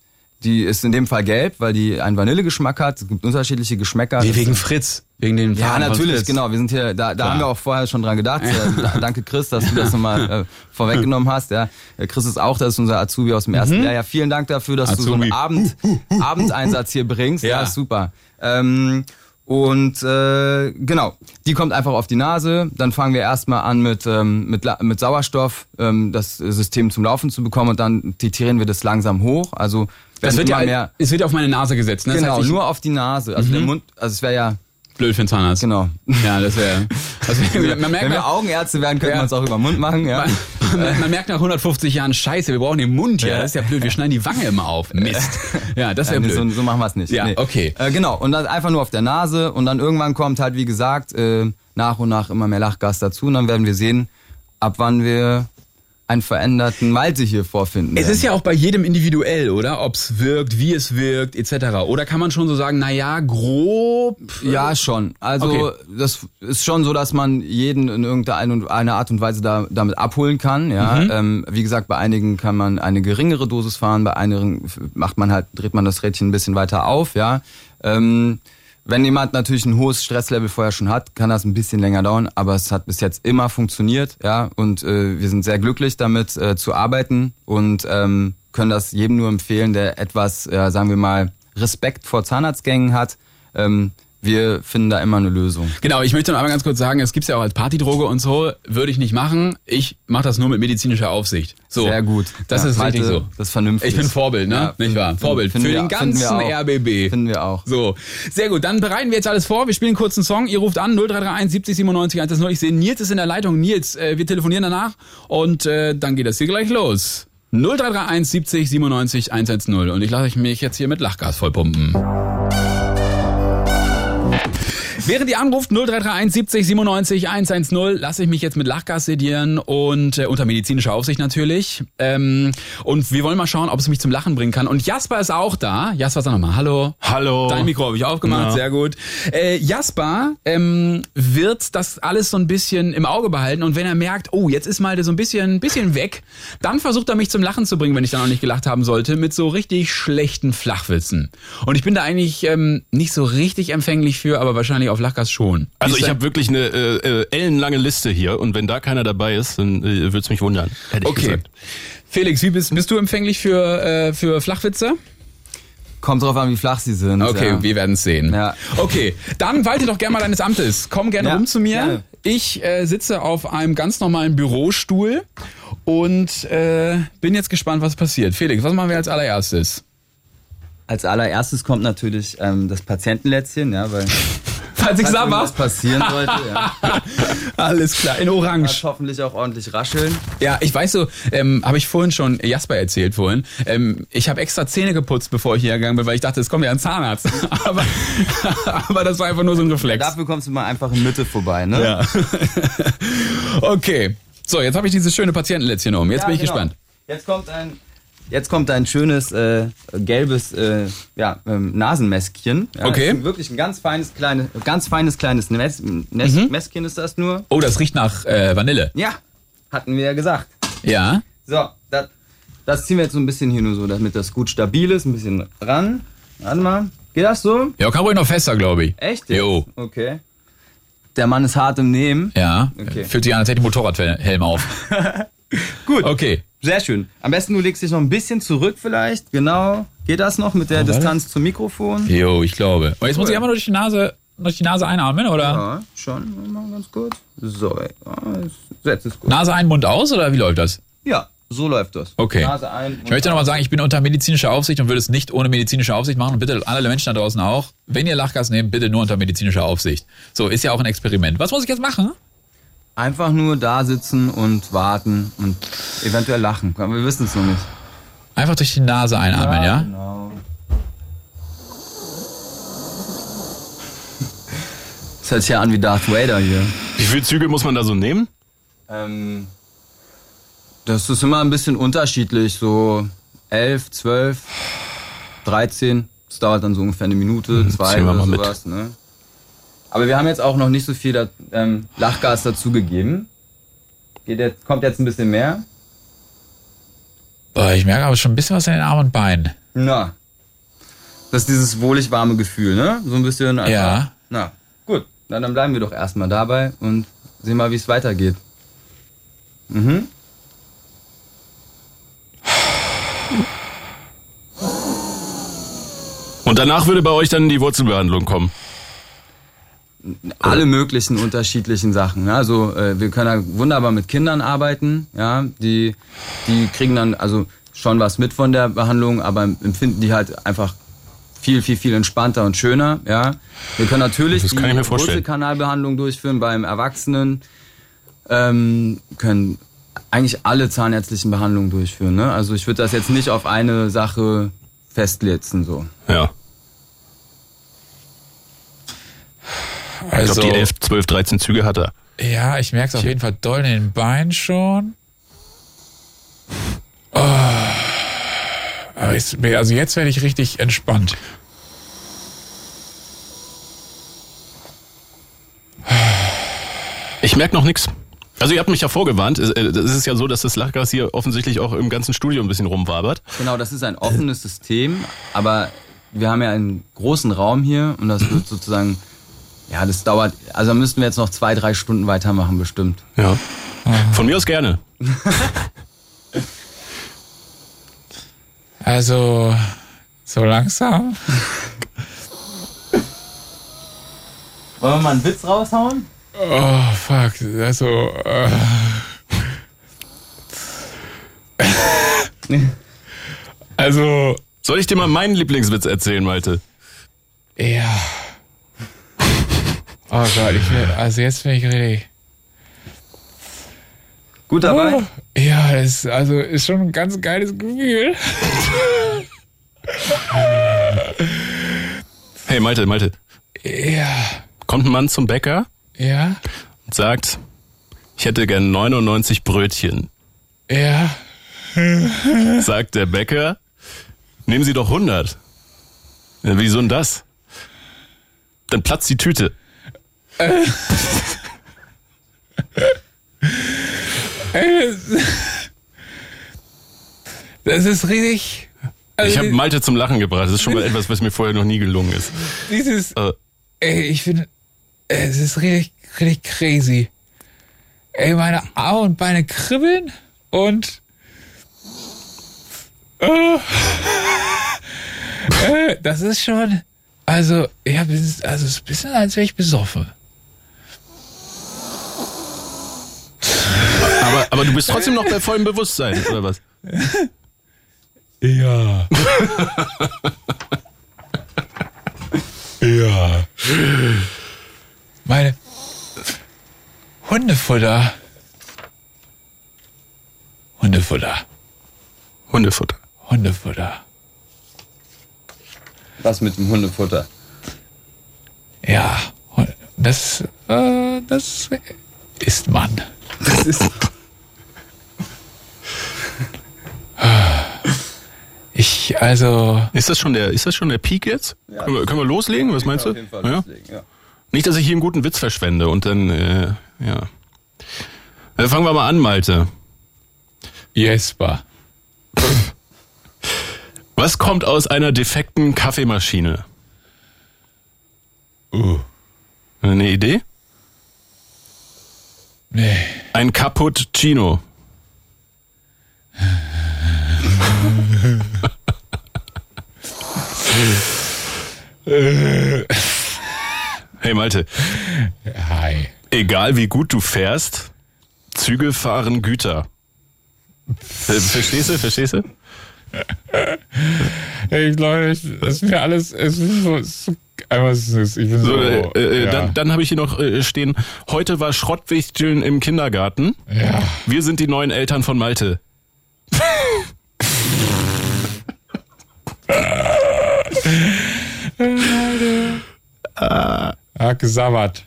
die ist in dem Fall gelb, weil die einen Vanillegeschmack hat. Es gibt unterschiedliche Geschmäcker. Wie wegen Fritz. Wegen den ja, natürlich, genau. Wir sind hier, da, da haben wir auch vorher schon dran gedacht. Äh, da- Danke, Chris, dass du das nochmal äh, vorweggenommen hast. Ja. Äh, Chris ist auch, das ist unser Azubi aus dem ersten Jahr. Ja, vielen Dank dafür, dass du so Mhm. Azubi. einen Abend, Abendeinsatz hier bringst. Ja, Ja. super. Ähm, und äh, genau, die kommt einfach auf die Nase. Dann fangen wir erstmal an mit, ähm, mit, mit Sauerstoff ähm, das System zum Laufen zu bekommen und dann titrieren wir das langsam hoch. Also Das wird ja, mehr. es wird ja auf meine Nase gesetzt. Ne? Das Genau, heißt, ich, nur auf die Nase. Also der Mund, also es wäre ja blöd für den Zahnarzt. genau. Ja, das wäre. Also, (laughs) man merkt Wenn wir nach, Augenärzte wären, könnten Ja. wir es auch über den Mund machen, ja. man, man merkt nach 150 Jahren Scheiße, wir brauchen den Mund ja. Das ist ja blöd. Wir schneiden die Wange immer auf. Mist. (laughs) Ja, das wäre Nee, blöd. so, so machen wir es nicht. Ja, okay. Äh, genau, und dann einfach nur auf der Nase und dann irgendwann kommt halt, wie gesagt, äh, nach und nach immer mehr Lachgas dazu und dann werden wir sehen, ab wann wir einen veränderten Malte hier vorfinden. Es ist ja auch bei jedem individuell, oder? Ob es wirkt, wie es wirkt, etc. Oder kann man schon so sagen, na ja, grob. Ja, schon. Also Okay. das ist schon so, dass man jeden in irgendeiner eine Art und Weise da, damit abholen kann. Ja, Mhm. ähm, wie gesagt, bei einigen kann man eine geringere Dosis fahren, bei einigen macht man halt dreht man das Rädchen ein bisschen weiter auf. Ja, ähm, wenn jemand natürlich ein hohes Stresslevel vorher schon hat, kann das ein bisschen länger dauern, aber es hat bis jetzt immer funktioniert. Ja, und äh, wir sind sehr glücklich damit äh, zu arbeiten und ähm, können das jedem nur empfehlen, der etwas, äh, sagen wir mal, Respekt vor Zahnarztgängen hat. Ähm, wir finden da immer eine Lösung. Genau, ich möchte noch einmal ganz kurz sagen, es gibt's ja auch als Partydroge und so, würde ich nicht machen. Ich mache das nur mit medizinischer Aufsicht. So. Sehr gut. Das Ja, ist Malte, richtig so. Das ist vernünftig. Ich bin Vorbild, ne? Ja, nicht wahr? finden- Vorbild finden für wir- den finden ganzen auch. RBB. Finden wir auch. So, sehr gut. Dann bereiten wir jetzt alles vor. Wir spielen einen kurzen Song. Ihr ruft an 0331 70 97 110. Ich sehe, Nils ist in der Leitung. Nils, äh, wir telefonieren danach und äh, dann geht das hier gleich los. 0331 70 97 110. Und ich lasse mich jetzt hier mit Lachgas vollpumpen. Während ihr anruft 0331 70 97 110, lasse ich mich jetzt mit Lachgas sedieren und äh, unter medizinischer Aufsicht natürlich. Ähm, und wir wollen mal schauen, ob es mich zum Lachen bringen kann. Und Jasper ist auch da. Jasper, sag nochmal Hallo. Hallo. Dein Mikro habe ich aufgemacht, Ja. sehr gut. Äh, Jasper ähm, wird das alles so ein bisschen im Auge behalten und wenn er merkt, oh, jetzt ist Malte so ein bisschen, bisschen weg, dann versucht er mich zum Lachen zu bringen, wenn ich dann auch nicht gelacht haben sollte, mit so richtig schlechten Flachwitzen. Und ich bin da eigentlich ähm, nicht so richtig empfänglich für, aber wahrscheinlich auf Lachgas schon. Also ich habe wirklich eine äh, äh, ellenlange Liste hier und wenn da keiner dabei ist, dann äh, würde es mich wundern. Hätte ich Okay. gesagt. Felix, wie bist, bist du empfänglich für, äh, für Flachwitze? Kommt drauf an, wie flach sie sind. Okay, ja. wir werden es sehen. Ja. Okay, dann walte doch gerne mal deines Amtes. Komm gerne Ja, rum zu mir. gerne. Ich äh, sitze auf einem ganz normalen Bürostuhl und äh, bin jetzt gespannt, was passiert. Felix, was machen wir als allererstes? Als allererstes kommt natürlich ähm, das Patientenlätzchen, ja, weil (laughs) Falls ich sah, was? passieren sollte, ja. (laughs) Alles klar, in Orange. hoffentlich auch ordentlich rascheln. Ja, ich weiß so, ähm, habe ich vorhin schon Jasper erzählt vorhin. Ähm, ich habe extra Zähne geputzt, bevor ich hier gegangen bin, weil ich dachte, es kommt ja ein Zahnarzt. (laughs) aber, aber das war einfach nur so ein Reflex. Dafür kommst du mal einfach in Mitte vorbei, ne? Ja. (laughs) okay. So, jetzt habe ich dieses schöne Patientenlätzchen um. Jetzt Ja, bin ich genau. gespannt. Jetzt kommt ein, jetzt kommt ein schönes äh, gelbes äh, ja, ähm, Nasenmäskchen. Ja, Okay. ist Wirklich ein ganz feines kleines, ganz feines kleines Mes Mes Mhm. Mäskchen ist das nur. Oh, das riecht nach äh, Vanille. Ja, hatten wir ja gesagt. Ja. So, das, das ziehen wir jetzt so ein bisschen hier nur so, damit das gut stabil ist. Ein bisschen ran. Warte mal. Geht das so? Ja, kann ruhig noch fester, glaube ich. Echt? jetzt? Jo. Okay. Der Mann ist hart im Nehmen. Ja. Okay. Fühlt sich an, als hätte ich Motorradhelm auf. (laughs) Gut. Okay. Sehr schön. Am besten du legst dich noch ein bisschen zurück vielleicht. Genau. Geht das noch mit der warte. Distanz zum Mikrofon? Jo, ich glaube. Und jetzt muss Cool. ich einfach nur durch die Nase, durch die Nase einatmen, oder? Ja, schon. Mal ganz kurz. So, setz es gut. Nase ein, Mund aus, oder wie läuft das? Ja, so läuft das. Okay. Nase ein. Ich möchte nochmal sagen, ich bin unter medizinischer Aufsicht und würde es nicht ohne medizinische Aufsicht machen. Und bitte alle Menschen da draußen auch. Wenn ihr Lachgas nehmt, bitte nur unter medizinischer Aufsicht. So, ist ja auch ein Experiment. Was muss ich jetzt machen? Einfach nur da sitzen und warten und eventuell lachen. Wir wissen es noch nicht. Einfach durch die Nase einatmen, ja? Genau. Das hört sich ja an wie Darth Vader hier. Wie viele Züge muss man da so nehmen? Ähm, das ist immer ein bisschen unterschiedlich. So 11, 12, 13. Das dauert dann so ungefähr eine Minute, zwei zählen wir oder mal mit. sowas. Ne? Aber wir haben jetzt auch noch nicht so viel da, ähm, Lachgas dazugegeben. Geht jetzt, kommt jetzt ein bisschen mehr. Boah, ich merke aber schon ein bisschen was in den Armen und Beinen. Na. Das ist dieses wohlig warme Gefühl, ne? So ein bisschen. Einfach. Ja. Na, gut. Na, dann bleiben wir doch erstmal dabei und sehen mal, wie es weitergeht. Mhm. Und danach würde bei euch dann die Wurzelbehandlung kommen. Alle möglichen unterschiedlichen Sachen. Ja, also äh, wir können da wunderbar mit Kindern arbeiten, ja, die die kriegen dann also schon was mit von der Behandlung, aber empfinden die halt einfach viel viel viel entspannter und schöner, ja. Wir können natürlich die mir vorstellen. Wurzelkanalbehandlung durchführen beim Erwachsenen, ähm, können eigentlich alle zahnärztlichen Behandlungen durchführen, ne? Also ich würde das jetzt nicht auf eine Sache festsetzen so. Ja. Ich Also, glaube, die 11, 12, 13 Züge hat er. ja, ich merke es auf jeden Fall doll in den Beinen schon. Oh. Ich, also jetzt werde ich richtig entspannt. Ich merke noch nichts. Also ihr habt mich ja vorgewarnt. Es äh, es ist ja so, dass das Lachgas hier offensichtlich auch im ganzen Studio ein bisschen rumwabert. Genau, das ist ein offenes System, aber wir haben ja einen großen Raum hier und das wird (clears throat) sozusagen, ja, das dauert, also da müssten wir jetzt noch zwei, drei Stunden weitermachen bestimmt. Ja. Von mir aus gerne. (laughs) Also, so langsam. Wollen wir mal einen Witz raushauen? Oh, fuck. Also, äh. (laughs) Also, Soll ich dir mal meinen Lieblingswitz erzählen, Malte? ja. Oh Gott, ich will, also jetzt bin ich richtig. Gut dabei? Oh, ja, ist, also ist schon ein ganz geiles Gefühl. (laughs) Hey Malte, Malte. Ja, Kommt ein Mann zum Bäcker ja, und sagt, ich hätte gern 99 Brötchen. ja. (laughs) Sagt der Bäcker, nehmen Sie doch 100. Ja, wieso denn das? Dann platzt die Tüte. Das ist richtig. Also Ich habe Malte zum Lachen gebracht. Das ist schon mal etwas, was mir vorher noch nie gelungen ist. dieses, Äh, ey, ich finde, es ist richtig, richtig crazy. Ey, meine Arme und Beine kribbeln und äh, (laughs) äh, das ist schon, also, ja, also es ist ein bisschen, als wäre ich besoffen. Aber, aber du bist trotzdem noch bei vollem Bewusstsein, oder was? Ja. ja. Meine Hundefutter. Hundefutter. Hundefutter. Hundefutter. Was mit dem Hundefutter? Ja. Das, äh, das ist man. Das (laughs) ist, Ich, also, Ist das schon der, ist das schon der Peak jetzt? können, wir, können wir loslegen? Was meinst du? auf jeden Fall Ja? loslegen, ja. Nicht, dass ich hier einen guten Witz verschwende und dann, äh, ja. Dann fangen wir mal an, Malte. Jesper. Was kommt aus einer defekten Kaffeemaschine? Uh. Eine Idee? Nee. Ein Cappuccino. (laughs) Hey Malte, Hi. egal wie gut du fährst, Züge fahren Güter. Ver- Verstehst du? Verstehst du? Ich- das ist mir alles, es ist so, es es ist, ich bin so, So, äh, äh, ja. Dann, dann habe ich hier noch äh, stehen, heute war Schrottwichteln im Kindergarten. ja. Wir sind die neuen Eltern von Malte. (laughs) Hat gesabbert.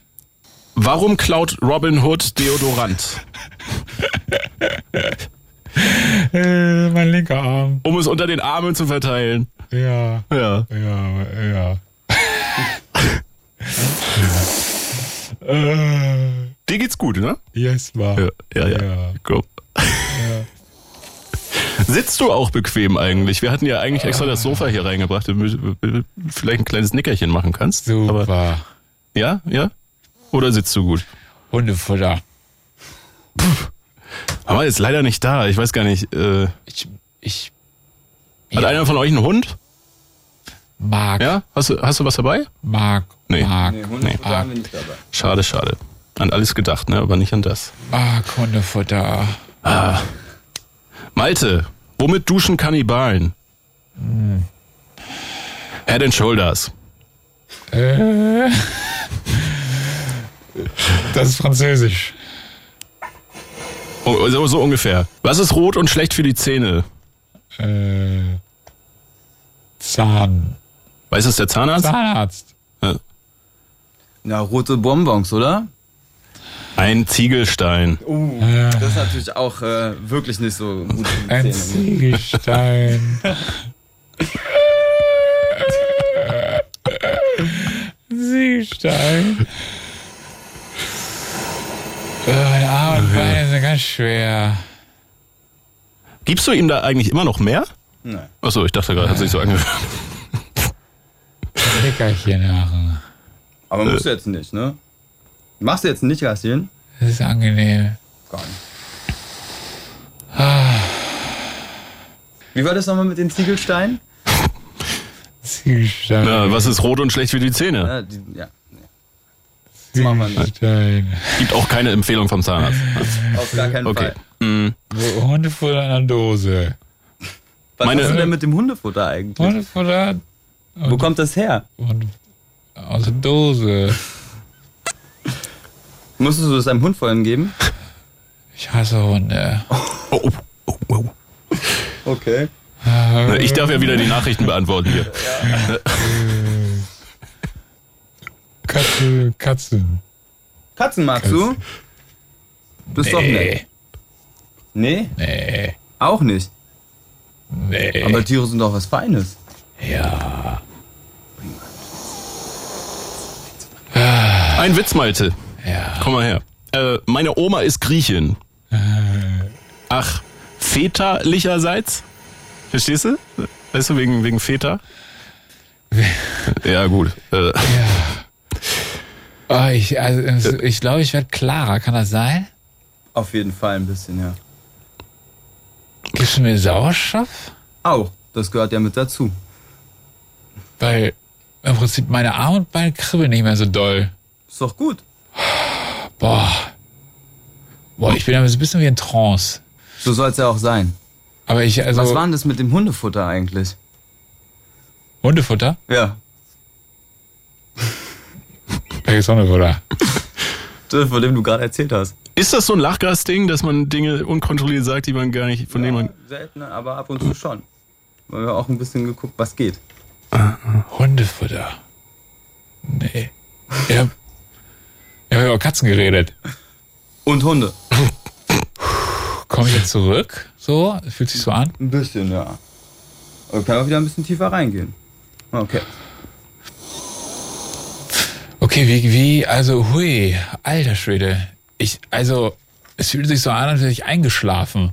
Warum klaut Robin Hood Deodorant? Äh, mein linker Arm. Um es unter den Armen zu verteilen. Ja. Ja. Ja, ja. (laughs) Dir geht's gut, ne? Yes, war. Ja, ja, ja. Ja. Komm. Sitzt du auch bequem eigentlich? Wir hatten ja eigentlich extra das Sofa hier reingebracht, damit du vielleicht ein kleines Nickerchen machen kannst. Super. Aber ja, ja? Oder sitzt du gut? Hundefutter. Mama ist leider nicht da. Ich weiß gar nicht. Äh, Ich, ich Hat einer von euch einen Hund? mag, Ja? Hast du, hast du was dabei? mag, Nee. mag, haben wir nicht dabei. Schade, schade. An alles gedacht, ne? Aber nicht an das. mag Hundefutter. Malte, womit duschen Kannibalen? Head and Shoulders. Äh, das ist französisch. Oh, so, so ungefähr. Was ist rot und schlecht für die Zähne? Äh, Zahn. Weiß es der Zahnarzt? Zahnarzt. Ja, rote Bonbons, oder? Ein Ziegelstein. Äh, Das ist natürlich auch äh, wirklich nicht so gut ein. Ziegelstein. Ziegelstein. Äh, Meine Arme und Beine sind ganz schwer. Gibst du ihm da eigentlich immer noch mehr? Nein. Achso, ich dachte gerade, hat sich so angehört. Leckerchen machen. Aber musst du jetzt nicht, ne? Machst du jetzt nicht, Gasschen? Das ist angenehm. Gar nicht. Wie war das nochmal mit den Ziegelsteinen? Ziegelstein. Na, was ist rot und schlecht für die Zähne? Ja, die, ja. Das machen wir nicht. Ziegelstein. Gibt auch keine Empfehlung vom Zahnarzt. Auf gar keinen Okay. Fall. Mm, Wo- Hundefutter in einer Dose. Was Meine- du denn mit dem Hundefutter eigentlich? Hundefutter Wo kommt das her? und aus der Dose. Musstest du das deinem Hund vorhin geben? Ich hasse Hunde. oh, oh, oh, oh. Okay. Ich darf ja wieder die Nachrichten beantworten hier. Katze, Katzen. Katzen magst du? Das ist doch nett. Nee, Nee, auch nicht. nee. Aber Tiere sind doch was Feines. ja. Ein Witz, Malte. Ja. Komm mal her. Äh, meine Oma ist Griechin. Ach, väterlicherseits? Verstehst du? Weißt du, wegen, wegen Väter? (laughs) Ja, gut. Äh, Oh, ich also, ich glaube, ich werde klarer. Kann das sein? Auf jeden Fall ein bisschen, ja. Gibst du mir Sauerstoff? Auch, das gehört ja mit dazu. Weil im Prinzip meine Arme und Beine kribbeln nicht mehr so doll. Ist doch gut. Boah. Boah, ich bin ja so ein bisschen wie in Trance. So soll es ja auch sein. Aber ich, also. Was war denn das mit dem Hundefutter eigentlich? Hundefutter? Ja. Welches Hundefutter? Das, von dem du gerade erzählt hast. ist das so ein Lachgasding, dass man Dinge unkontrolliert sagt, die man gar nicht, von denen man. Selten, aber ab und zu schon. Weil wir auch ein bisschen geguckt, was geht. Hundefutter. Nee. Ich hab, ich hab über Katzen geredet. Und Hunde. Komme ich jetzt zurück? So? Fühlt sich so an? Ein bisschen, ja. Aber können wir wieder ein bisschen tiefer reingehen. Okay. Okay, wie, wie, also, hui, alter Schwede. Ich, also, es fühlt sich so an, als wäre ich eingeschlafen.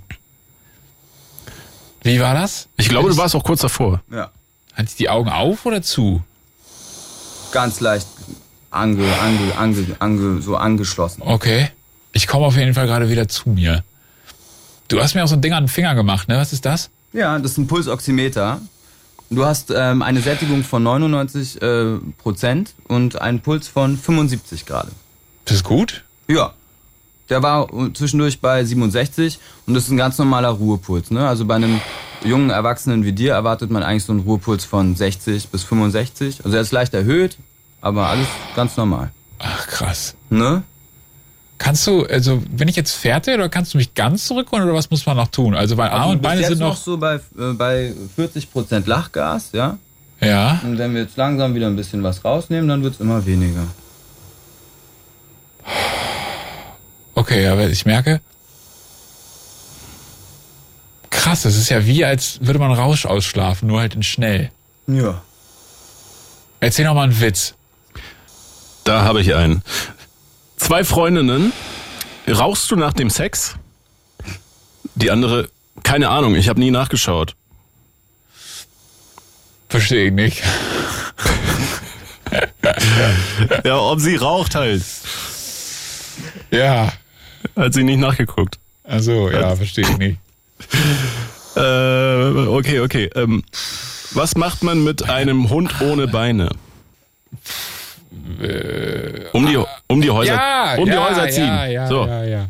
Wie war das? Ich glaube, du warst auch kurz davor. Ja. Hatte ich die Augen auf oder zu? Ganz leicht ange, ange, ange, ange, so angeschlossen. Okay. Ich komme auf jeden Fall gerade wieder zu mir. Du hast mir auch so ein Ding an den Finger gemacht, ne? Was ist das? Ja, das ist ein Pulsoximeter. Du hast ähm, eine Sättigung von 99 äh, Prozent und einen Puls von 75 Grad. Das ist gut? Ja. Der war äh, zwischendurch bei 67 und das ist ein ganz normaler Ruhepuls. Ne? Also bei einem jungen Erwachsenen wie dir erwartet man eigentlich so einen Ruhepuls von 60 bis 65. Also er ist leicht erhöht, aber alles ganz normal. Ach, krass. Ne? Kannst du, also, bin ich jetzt fertig oder kannst du mich ganz zurückholen oder was muss man noch tun? Also, meine Arme Also und Beine sind noch noch. so bei, äh, bei 40 Prozent Lachgas, ja? Ja. Und wenn wir jetzt langsam wieder ein bisschen was rausnehmen, dann wird's immer weniger. Okay, aber ich merke. Krass, das ist ja wie, als würde man Rausch ausschlafen, nur halt in schnell. Ja. Erzähl noch mal einen Witz. Da habe ich einen. Zwei Freundinnen. Rauchst du nach dem Sex? Die andere, keine Ahnung, ich habe nie nachgeschaut. Verstehe ich nicht. Ja, ob sie raucht halt. Ja. Hat sie nicht nachgeguckt. Also, ja, verstehe ich nicht. Äh, okay, okay. Ähm, was macht man mit einem Hund ohne Beine? Um die, um die Häuser, ja, um die ja, Häuser ziehen. Ja, ja, so. ja, ja.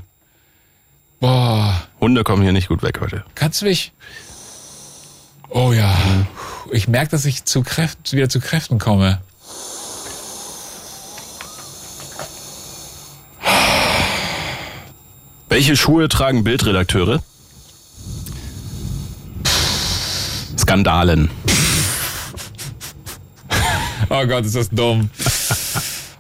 Boah, Hunde kommen hier nicht gut weg heute. kannst du mich... Oh ja, ich merke, dass ich zu Kräften, wieder zu Kräften komme. Welche Schuhe tragen Bildredakteure? Skandalen. Oh Gott, ist das dumm.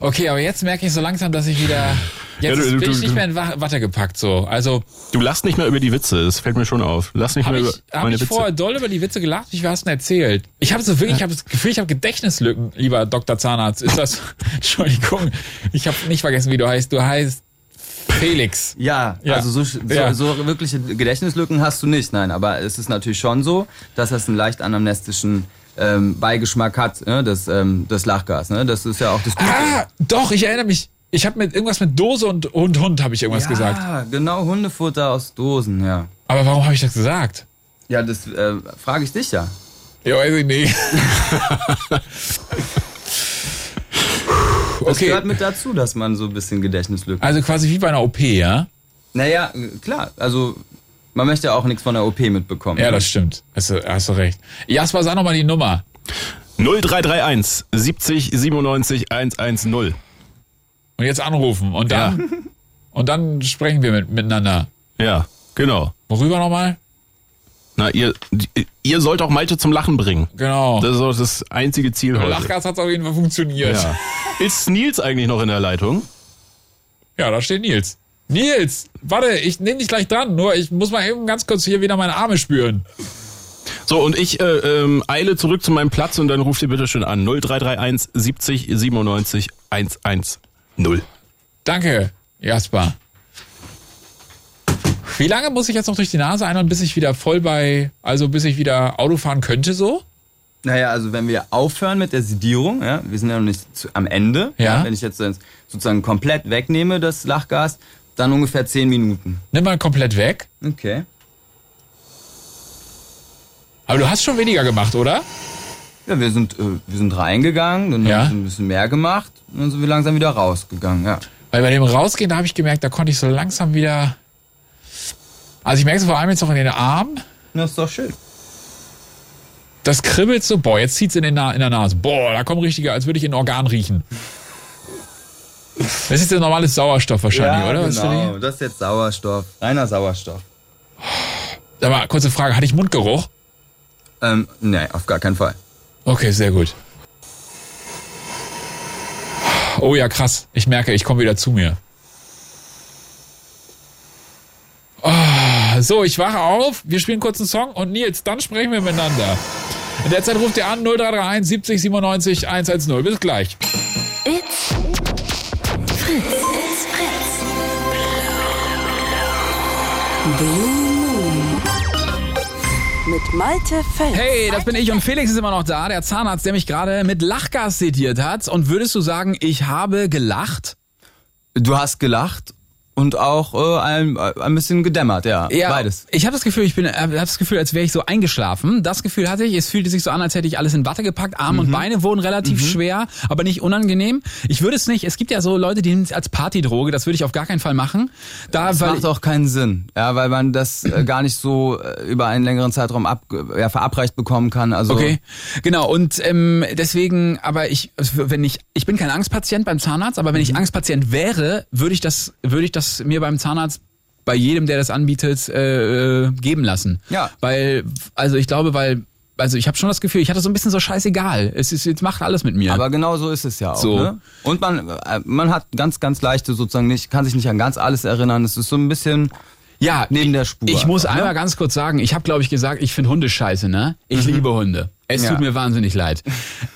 Okay, aber jetzt merke ich so langsam, dass ich wieder... Jetzt Ja, du- bin du- ich nicht mehr in Wa- Watte gepackt, so. Also, Du lachst nicht mehr über die Witze, das fällt mir schon auf. Lass nicht habe mehr ich, über hab meine ich Witze. vorher doll über die Witze gelacht? Wie hast du denn erzählt? Ich habe so wirklich, ich habe das Gefühl, ich habe Gedächtnislücken, lieber Dr. Zahnarzt. Ist das, (laughs) Entschuldigung, ich habe nicht vergessen, wie du heißt. Du heißt Felix. Ja, Ja. also so, so, Ja. so wirkliche Gedächtnislücken hast du nicht, nein. Aber es ist natürlich schon so, dass das einen leicht anamnestischen ähm, Beigeschmack hat, ne? das, ähm, das Lachgas. Ne? Das ist ja auch das Gute. Ah, doch, ich erinnere mich. Ich habe mit irgendwas mit Dose und Hund, Hund habe ich irgendwas ja, gesagt. genau, Hundefutter aus Dosen, ja. Aber warum habe ich das gesagt? Ja, das äh, frage ich dich ja. Ja, weiß ich nicht. (laughs) Das Okay. gehört mit dazu, dass man so ein bisschen Gedächtnislücken Also quasi wie bei einer OP, ja? Naja, klar, also man möchte ja auch nichts von der OP mitbekommen. Ja, das stimmt. Hast du, hast du recht. Jasper, sag nochmal die Nummer. 0331 70 97 110. Und jetzt anrufen und dann und dann sprechen wir mit, miteinander. Ja, genau. Worüber nochmal? Na, ihr, ihr sollt auch Malte zum Lachen bringen. Genau. Das ist auch das einzige Ziel heute. Lachgas hat auf jeden Fall funktioniert. Ja. Ist Nils eigentlich noch in der Leitung? Ja, da steht Nils. Nils, warte, ich nehme dich gleich dran, nur ich muss mal eben ganz kurz hier wieder meine Arme spüren. So, und ich äh, ähm, eile zurück zu meinem Platz und dann ruft ihr bitte schön an. 0331 70 97 110. Danke, Jasper. Wie lange muss ich jetzt noch durch die Nase einhauen, bis ich wieder voll bei, also bis ich wieder Auto fahren könnte so? Naja, also wenn wir aufhören mit der Sedierung, ja, wir sind ja noch nicht zu, am Ende. Ja. Wenn ich jetzt sozusagen komplett wegnehme, das Lachgas, dann ungefähr 10 Minuten. Nimm mal komplett weg. Okay. Aber du hast schon weniger gemacht, oder? Ja, wir sind, äh, wir sind reingegangen, dann Ja. haben wir ein bisschen mehr gemacht und dann sind wir langsam wieder rausgegangen, ja. Weil bei dem Rausgehen, da habe ich gemerkt, da konnte ich so langsam wieder. Also ich merke es vor allem jetzt auch in den Armen. Das ist doch schön. Das kribbelt so, boah, jetzt zieht's in, den Na in der Nase. Boah, da kommt richtiger, als würde ich in ein Organ riechen. Das ist der normale Sauerstoff wahrscheinlich, ja, oder? Genau. Das ist jetzt Sauerstoff. Reiner Sauerstoff. Aber kurze Frage, hatte ich Mundgeruch? Ähm, nee, auf gar keinen Fall. Okay, sehr gut. Oh ja, krass. Ich merke, ich komme wieder zu mir. Ah, so, ich wache auf, wir spielen kurz einen Song und Nils, dann sprechen wir miteinander. In der Zeit ruft ihr an 0331 70 97 110. Bis gleich. It's Fritz. It's Fritz. Blue Moon. Mit Malte Fels. Hey, das bin ich und Felix ist immer noch da, der Zahnarzt, der mich gerade mit Lachgas sediert hat. Und würdest du sagen, ich habe gelacht? Du hast gelacht und auch äh, ein, ein bisschen gedämmert, ja. Beides. Ich habe das Gefühl, ich bin, hab das Gefühl, als wäre ich so eingeschlafen. Das Gefühl hatte ich. Es fühlte sich so an, als hätte ich alles in Watte gepackt. Arme Mhm. und Beine wurden relativ schwer, aber nicht unangenehm. Ich würde es nicht. Es gibt ja so Leute, die nehmen es als Partydroge. Das würde ich auf gar keinen Fall machen. Da, Das macht auch keinen Sinn, ja, weil man das äh, gar nicht so äh, über einen längeren Zeitraum ab, ja, verabreicht bekommen kann. Also Okay, genau. Und ähm, deswegen, aber ich, wenn ich, ich bin kein Angstpatient beim Zahnarzt, aber wenn ich Angstpatient wäre, würde ich das, würde ich das mir beim Zahnarzt bei jedem, der das anbietet, äh, äh, geben lassen. Ja. Weil, also ich glaube, weil, also ich habe schon das Gefühl, ich hatte so ein bisschen so scheißegal. Es ist, jetzt macht alles mit mir. Aber genau so ist es ja auch. So. Ne? Und man, äh, man hat ganz, ganz leichte sozusagen nicht, kann sich nicht an ganz alles erinnern. Es ist so ein bisschen ja, neben der Spur. ich muss einfach, ne? einmal ganz kurz sagen, ich habe, glaube ich, gesagt, ich finde Hunde scheiße, ne? Ich liebe Hunde. Es Ja. tut mir wahnsinnig leid.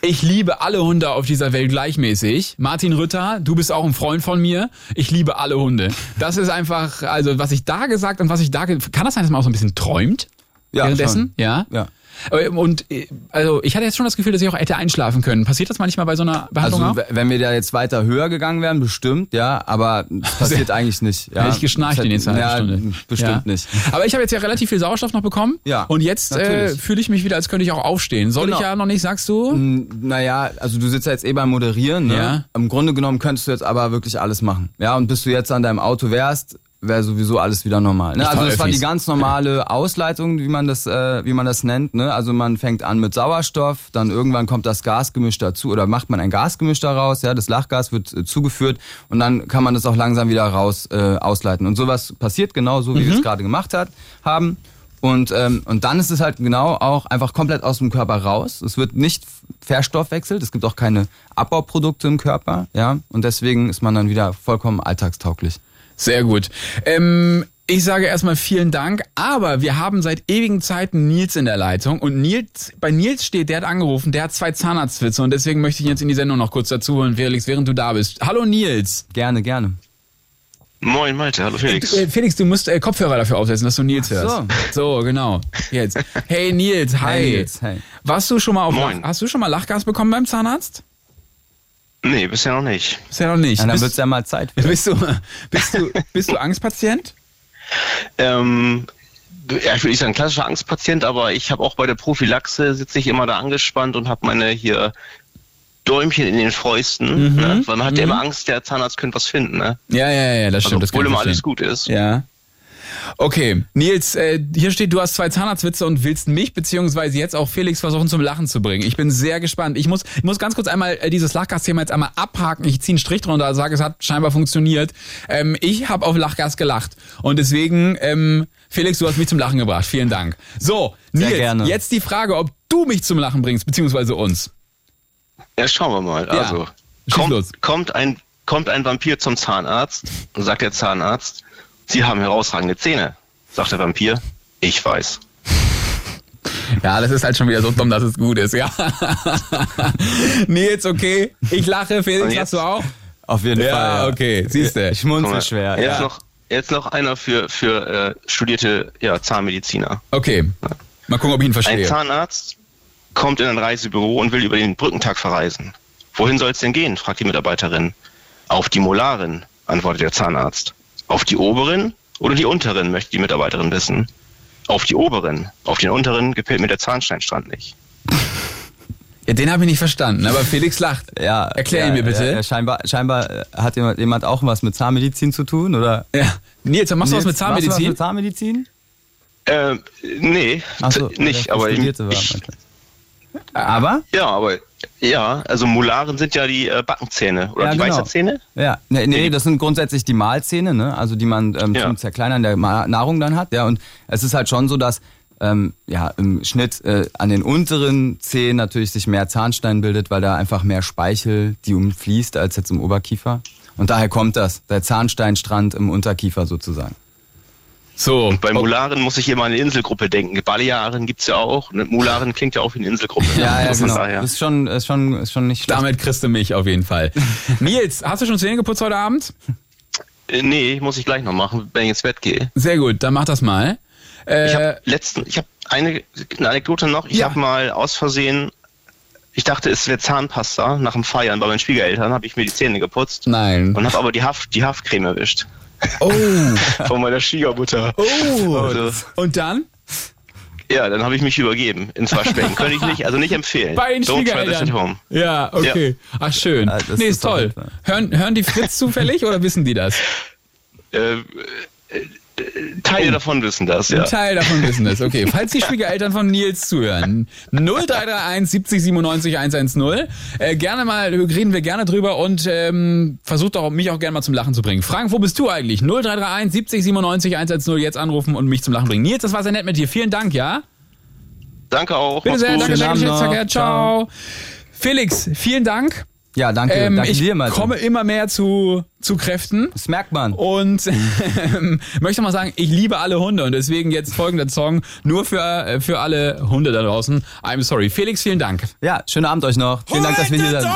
Ich liebe alle Hunde auf dieser Welt gleichmäßig. Martin Rütter, du bist auch ein Freund von mir. Ich liebe alle Hunde. Das ist einfach, also was ich da gesagt und was ich da, kann das sein, dass man auch so ein bisschen träumt? Ja, Währenddessen? Ja. Ja. Aber- Und äh, also ich hatte jetzt schon das Gefühl, dass ich auch hätte einschlafen können. Passiert das manchmal bei so einer Behandlung Also auch? wenn wir da jetzt weiter höher gegangen wären, bestimmt, ja, aber das passiert eigentlich nicht. Ja. Hätte ich geschnarcht die nächste halbe ja, Stunde. Bestimmt Ja. nicht. Aber ich habe jetzt ja relativ viel Sauerstoff noch bekommen. Ja, Und jetzt äh, fühle ich mich wieder, als könnte ich auch aufstehen. Soll Genau. ich ja noch nicht, sagst du? Naja, also du sitzt ja jetzt eh beim Moderieren, ne? Ja. Im Grunde genommen könntest du jetzt aber wirklich alles machen. Ja, und bis du jetzt an deinem Auto wärst, wäre sowieso alles wieder normal. Ne? Also das war die ganz normale Ausleitung, wie man das, äh, wie man das nennt. Ne? Also man fängt an mit Sauerstoff, dann irgendwann kommt das Gasgemisch dazu oder macht man ein Gasgemisch daraus. Ja, das Lachgas wird äh, zugeführt und dann kann man das auch langsam wieder raus äh, ausleiten. Und sowas passiert genau so, wie wir es gerade gemacht hat, haben. Und, ähm, und dann ist es halt genau auch einfach komplett aus dem Körper raus. Es wird nicht verstoffwechselt, es gibt auch keine Abbauprodukte im Körper, ja. Und deswegen ist man dann wieder vollkommen alltagstauglich. Sehr gut. Ähm, ich sage erstmal vielen Dank, aber wir haben seit ewigen Zeiten Nils in der Leitung und Nils, bei Nils steht, der hat angerufen, der hat zwei Zahnarztwitze und deswegen möchte ich ihn jetzt in die Sendung noch kurz dazu holen, Felix, während du da bist. Hallo Nils. Gerne, gerne. Moin Malte, hallo Felix. Äh, Felix, du musst äh, Kopfhörer dafür aufsetzen, dass du Nils hörst. so. So, genau. Jetzt. Hey Nils, hi. Hey, Nils, hey. Warst du schon mal auf Moin. Lach, hast du schon mal Lachgas bekommen beim Zahnarzt? Nee, bisher noch nicht. Bisher noch nicht. Ja, dann bist, wird's ja mal Zeit. Wieder. bist du bist du bist du Angstpatient? (laughs) Ähm, ja, ich will nicht sagen klassischer Angstpatient, aber ich habe auch bei der Prophylaxe sitze ich immer da angespannt und habe meine hier Däumchen in den Fäusten, Mhm, ne? weil man hat ja mhm. immer Angst, der Zahnarzt könnte was finden, ne? Ja, ja, ja, das stimmt. Also, das kann obwohl ich immer alles gut ist. Ja. Okay, Nils, äh, hier steht, du hast zwei Zahnarztwitze und willst mich beziehungsweise jetzt auch Felix versuchen zum Lachen zu bringen. Ich bin sehr gespannt. Ich muss, ich muss ganz kurz einmal äh, dieses Lachgas-Thema jetzt einmal abhaken. Ich ziehe einen Strich drunter, sage, es hat scheinbar funktioniert. Ähm, ich habe auf Lachgas gelacht und deswegen, ähm, Felix, du hast mich zum Lachen gebracht. Vielen Dank. So, Sehr Nils, gerne. jetzt die Frage, ob du mich zum Lachen bringst beziehungsweise uns. Ja, schauen wir mal. Ja. Also, kommt, kommt, ein, kommt ein Vampir zum Zahnarzt und sagt der Zahnarzt, Sie haben herausragende Zähne. Sagt der Vampir, ich weiß. (laughs) Ja, das ist halt schon wieder so dumm, dass es gut ist, ja. (laughs) Nils, okay. Ich lache, Felix, jetzt- lachst du auch? Auf jeden Ja, Fall. okay, siehst du. Ich schmunzel schwer. Jetzt, Ja. noch, jetzt noch einer für, für äh, studierte ja, Zahnmediziner. Okay. Mal gucken, ob ich ihn Ein verstehe. Zahnarzt kommt in ein Reisebüro und will über den Brückentag verreisen. Wohin soll es denn gehen? fragt die Mitarbeiterin. Auf die Molaren, antwortet der Zahnarzt. Auf die oberen oder die unteren, möchte die Mitarbeiterin wissen. Auf die oberen. Auf den unteren gefällt mir der Zahnsteinstrand nicht. Ja, den habe ich nicht verstanden, aber Felix lacht. (laughs) Ja, Erklär ja, ihn mir bitte. Ja, ja, scheinbar, scheinbar hat jemand, jemand auch was mit Zahnmedizin zu tun, oder? Ja. Nils, machst du was mit Nils, machst du was Zahnmedizin? mit Zahnmedizin? Ähm, nee, Ach so, nicht, aber ich, meinte. Aber? ja, aber ja, also Molaren sind ja die äh, Backenzähne oder Ja, die genau. Weisheitszähne. Ja, nee, nee, das sind grundsätzlich die Mahlzähne, ne? also die man ähm, Ja. zum Zerkleinern der Nahrung dann hat. Ja, und es ist halt schon so, dass ähm, ja, im Schnitt äh, an den unteren Zähnen natürlich sich mehr Zahnstein bildet, weil da einfach mehr Speichel die umfließt als jetzt im Oberkiefer. Und daher kommt das, der Zahnsteinstrand im Unterkiefer sozusagen. So. Und bei Molaren muss ich immer an eine Inselgruppe denken. Balearen gibt's ja auch. Und Molaren klingt ja auch wie eine Inselgruppe. Ja, ja, Also genau. daher. Ist schon, ist schon, ist schon nicht schlecht. Damit kriegst du mich auf jeden Fall. (laughs) Nils, hast du schon Zähne geputzt heute Abend? Äh, nee, muss ich gleich noch machen, wenn ich ins Bett gehe. Sehr gut, dann mach das mal. Äh, Ich habe letzten, ich habe eine, eine Anekdote noch. Ich Ja. habe mal aus Versehen, ich dachte, es wäre Zahnpasta. Nach dem Feiern bei meinen Schwiegereltern habe ich mir die Zähne geputzt Nein. und habe aber die, Haft, die Haftcreme erwischt. Oh. (laughs) Von meiner Schwiegermutter. Oh. Also, Und dann? ja, dann habe ich mich übergeben ins Waschbecken. Könnte ich nicht, also nicht empfehlen. Bei den Don't try this at home. Ja, okay. Ach, schön. Ja, das nee, ist toll. Hören, hören die Fritz zufällig oder wissen die das? Äh, Teile davon wissen das, ja. Ein Teil davon wissen das. Okay, falls die Schwiegereltern von Nils zuhören, 0331 70 97 110. Äh, gerne mal, reden wir gerne drüber und ähm, versucht auch mich auch gerne mal zum Lachen zu bringen. Frank, wo bist du eigentlich? 0331 70 97 110 jetzt anrufen und mich zum Lachen bringen. Nils, das war sehr nett mit dir. Vielen Dank, ja? Danke auch. Bitte sehr, danke, danke. Gerd, ciao. Felix, vielen Dank. Ja, danke, Ähm, danke ich dir, Malte. komme immer mehr zu, zu Kräften. Das merkt man. Und (laughs) ähm, möchte mal sagen, ich liebe alle Hunde und deswegen jetzt folgender Song nur für, äh, für alle Hunde da draußen. I'm sorry. Felix, vielen Dank. Ja, schönen Abend euch noch. Vielen Dank, dass wir hier sind.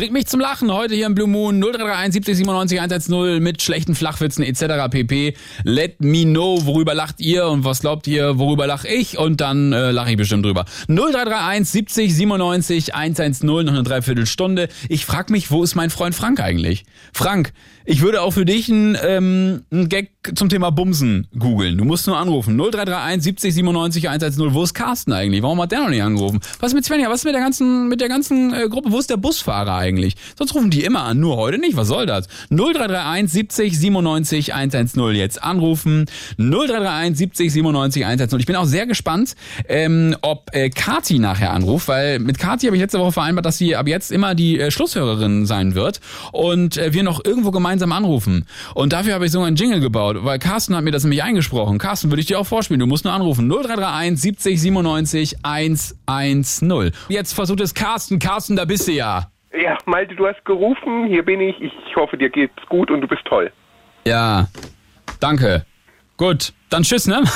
Bringt mich zum Lachen heute hier im Blue Moon 0331 70 97 110 mit schlechten Flachwitzen etc. pp. Let me know, worüber lacht ihr und was glaubt ihr, worüber lach ich und dann äh, lache ich bestimmt drüber. 0331 70 97 110 noch eine Dreiviertelstunde. Ich frag mich, wo ist mein Freund Frank eigentlich? Frank, ich würde auch für dich einen ähm, einen Gag zum Thema Bumsen googeln. Du musst nur anrufen. 0331 70 97 110. Wo ist Carsten eigentlich? Warum hat der noch nicht angerufen? Was ist mit Svenja? Was ist mit der ganzen, mit der ganzen äh, Gruppe? Wo ist der Busfahrer eigentlich? Sonst rufen die immer an. Nur heute nicht. Was soll das? 0331 70 97 110. Jetzt anrufen. 0331 70 97 110. Ich bin auch sehr gespannt, ähm, ob äh, Kati nachher anruft, weil mit Kati habe ich letzte Woche vereinbart, dass sie ab jetzt immer die äh, Schlusshörerin sein wird und äh, wir noch irgendwo gemeinsam anrufen. Und dafür habe ich sogar einen Jingle gebaut, weil Carsten hat mir das nämlich eingesprochen. Carsten, würde ich dir auch vorspielen. Du musst nur anrufen. 0331 70 97 110. Jetzt versucht es Carsten. Carsten, da bist du ja. Ja, Malte, du hast gerufen, hier bin ich. Ich hoffe, dir geht's gut und du bist toll. Ja, danke. Gut, dann tschüss, ne? (laughs)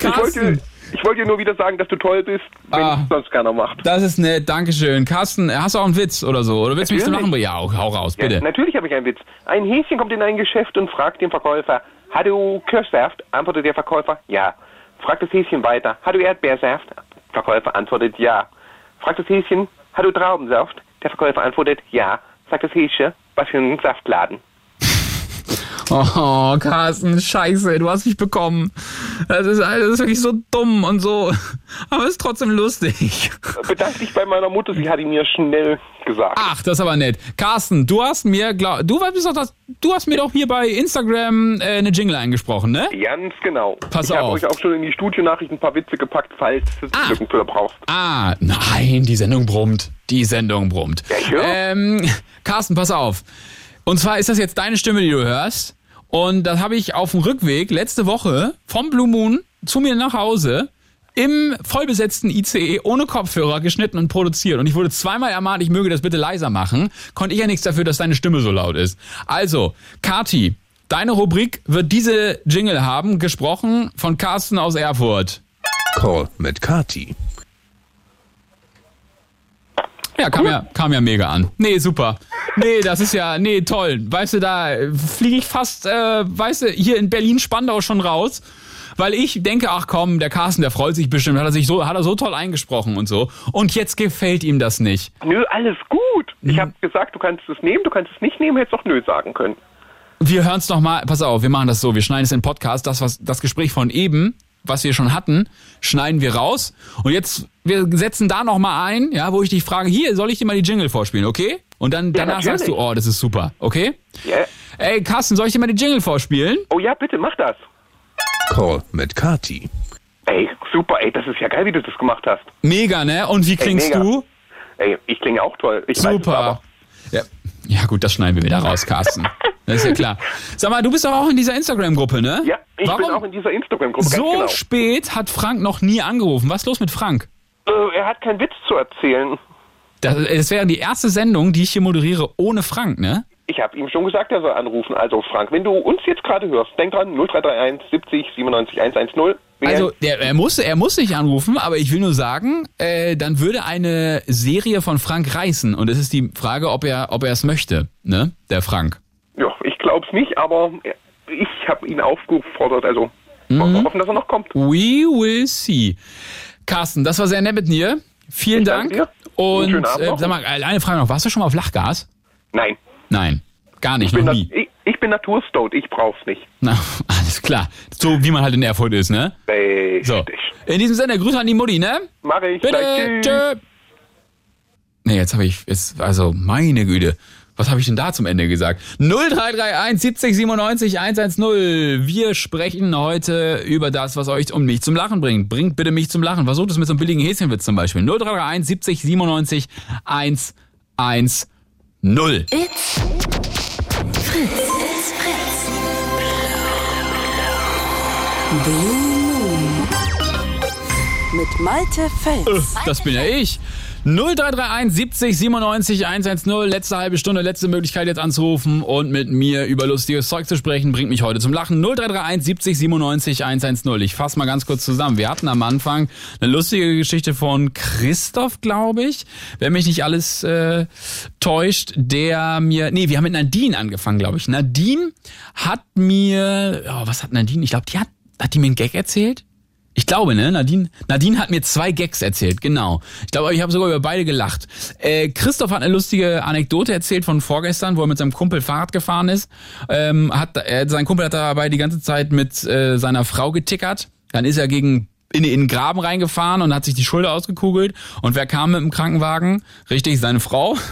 Ich wollte, ich wollte dir nur wieder sagen, dass du toll bist, wenn Ah. es sonst keiner macht. Das ist nett, Dankeschön. Carsten, hast du auch einen Witz oder so? Oder willst du mich zum Natürlich. Lachen bringen? Ja, hau raus, bitte. Ja, natürlich habe ich einen Witz. Ein Häschen kommt in ein Geschäft und fragt den Verkäufer, hat du Kirschsaft? Antwortet der Verkäufer, ja. Fragt das Häschen weiter, hat du Erdbeersaft? Verkäufer antwortet, ja. Fragt das Häschen, hat du Traubensaft? Der Verkäufer antwortet, ja. Sagt das Häschen, was für ein Saftladen. Oh, Carsten, scheiße, du hast mich bekommen. Das ist, das ist wirklich so dumm und so. Aber es ist trotzdem lustig. Bedank dich bei meiner Mutter, sie hat ihn mir schnell gesagt. Ach, das ist aber nett. Carsten, du hast mir, glaub, du bist doch das, du hast mir doch hier bei Instagram äh, eine Jingle eingesprochen, ne? Ganz genau. Pass ich habe auf. euch auch schon in die Studionachricht ein paar Witze gepackt, falls du Lückenfüller brauchst. Ah, nein, die Sendung brummt. Die Sendung brummt. ähm, Carsten, pass auf. Und zwar ist das jetzt deine Stimme, die du hörst. Und das habe ich auf dem Rückweg letzte Woche vom Blue Moon zu mir nach Hause im vollbesetzten ICE ohne Kopfhörer geschnitten und produziert. Und ich wurde zweimal ermahnt, ich möge das bitte leiser machen. Konnte ich ja nichts dafür, dass deine Stimme so laut ist. Also, Kati, deine Rubrik wird diese Jingle haben, gesprochen von Carsten aus Erfurt. Call mit Kati. Ja, kam ja, kam ja mega an. Nee, super. Nee, das ist ja, nee, toll. Weißt du, da fliege ich fast, äh, weißt du, hier in Berlin-Spandau schon raus, weil ich denke, ach komm, der Carsten, der freut sich bestimmt, hat er sich so, hat er so toll eingesprochen und so. Und jetzt gefällt ihm das nicht. Nö, alles gut. Ich habe gesagt, du kannst es nehmen, du kannst es nicht nehmen, hättest doch nö sagen können. Wir hören's noch mal, pass auf, wir machen das so, wir schneiden es in den Podcast, das, was, das Gespräch von eben, was wir schon hatten, schneiden wir raus. Und jetzt, wir setzen da noch mal ein, ja, wo ich dich frage, hier, soll ich dir mal die Jingle vorspielen, okay? Und dann, Ja, danach sagst du, natürlich. oh, das ist super, okay? Ja. Ey, Carsten, soll ich dir mal die Jingle vorspielen? Oh ja, bitte, mach das. Call mit Kati. Ey, super, ey, das ist ja geil, wie du das gemacht hast. Mega, ne? Und wie klingst mega. du? Ey, ich klinge auch toll. Ich Weiß es Super. aber. Ja. Ja, gut, das schneiden wir wieder raus, (laughs) Carsten. Das ist ja klar. Sag mal, du bist doch auch in dieser Instagram-Gruppe, ne? Ja, ich Warum bin auch in dieser Instagram-Gruppe, so genau. spät hat Frank noch nie angerufen. Was ist los mit Frank? Äh, er hat keinen Witz zu erzählen. Das, das wäre die erste Sendung, die ich hier moderiere ohne Frank, ne? Ich habe ihm schon gesagt, er soll anrufen. Also Frank, wenn du uns jetzt gerade hörst, denk dran, 0331 70 97 110. Wählen. Also der, er muss er muss nicht anrufen, aber ich will nur sagen, äh, dann würde eine Serie von Frank reißen und es ist die Frage, ob er ob er es möchte, ne? Der Frank. Ja, ich glaub's nicht, aber ich habe ihn aufgefordert, also Mhm. hoffen, dass er noch kommt. We will see. Carsten, das war sehr nett mit dir. Vielen Ich Dank. danke dir. Und äh, sag mal, eine Frage noch. Warst du schon mal auf Lachgas? Nein. Nein, gar nicht, Ich bin, noch nie. ich, ich bin Naturstout, ich brauch's nicht. Na, (laughs) alles klar. So wie man halt in Erfurt ist, ne? Richtig. So. In diesem Sinne, Grüße an die Mutti, ne? Mach ich. Bitte. Tschüss. Tschö. Nee, jetzt habe ich, jetzt, also meine Güte. Was habe ich denn da zum Ende gesagt? 0331 70 97 110. Wir sprechen heute über das, was euch und mich zum Lachen bringt. Bringt bitte mich zum Lachen. Versucht es mit so einem billigen Häschenwitz zum Beispiel. 0331 70 97 110. It's Fritz. It's Fritz. Blue Moon. Mit Malte Fels. Das bin ja ich. 0331 70 97 110. Letzte halbe Stunde, letzte Möglichkeit jetzt anzurufen und mit mir über lustiges Zeug zu sprechen, bringt mich heute zum Lachen. 0331 70 97 110. Ich fasse mal ganz kurz zusammen. Wir hatten am Anfang eine lustige Geschichte von Christoph, glaube ich. Wenn mich nicht alles äh, täuscht, der mir. Nee, wir haben mit Nadine angefangen, glaube ich. Nadine hat mir. Oh, was hat Nadine? Ich glaube, die hat. Hat die mir einen Gag erzählt? Ich glaube, ne? Nadine, Nadine hat mir zwei Gags erzählt, genau. Ich glaube, ich habe sogar über beide gelacht. Äh, Christoph hat eine lustige Anekdote erzählt von vorgestern, wo er mit seinem Kumpel Fahrrad gefahren ist. Ähm, hat, äh, sein Kumpel hat dabei die ganze Zeit mit äh, seiner Frau getickert. Dann ist er gegen in, in den Graben reingefahren und hat sich die Schulter ausgekugelt. Und wer kam mit dem Krankenwagen? Richtig, seine Frau. (laughs)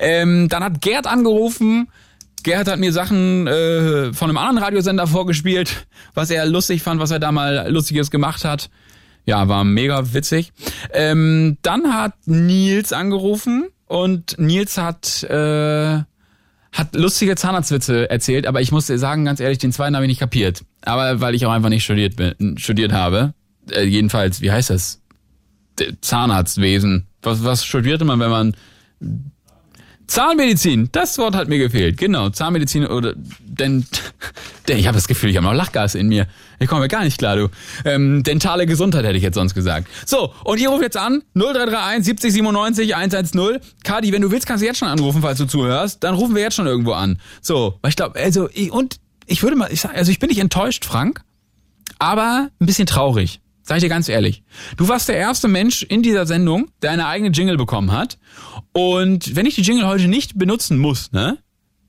Ähm, dann hat Gerd angerufen. Gerhard hat mir Sachen äh, von einem anderen Radiosender vorgespielt, was er lustig fand, was er da mal Lustiges gemacht hat. Ja, war mega witzig. Ähm, dann hat Nils angerufen und Nils hat äh, hat lustige Zahnarztwitze erzählt, aber ich muss dir sagen, ganz ehrlich, den zweiten habe ich nicht kapiert. Aber weil ich auch einfach nicht studiert bin, studiert habe. Äh, jedenfalls, wie heißt das? Zahnarztwesen. Was, was studierte man, wenn man Zahnmedizin, das Wort hat mir gefehlt. Genau, Zahnmedizin oder denn, denn (laughs) ich habe das Gefühl, ich habe noch Lachgas in mir. Ich komme mir gar nicht klar, du. Ähm, dentale Gesundheit hätte ich jetzt sonst gesagt. So, und ihr ruft jetzt an 0331 70 97 110. Kadi, wenn du willst, kannst du jetzt schon anrufen, falls du zuhörst. Dann rufen wir jetzt schon irgendwo an. So, weil ich glaube, also ich, und ich würde mal, ich sag, also ich bin nicht enttäuscht, Frank, aber ein bisschen traurig. Sag ich dir ganz ehrlich. Du warst der erste Mensch in dieser Sendung, der eine eigene Jingle bekommen hat. Und wenn ich die Jingle heute nicht benutzen muss, ne,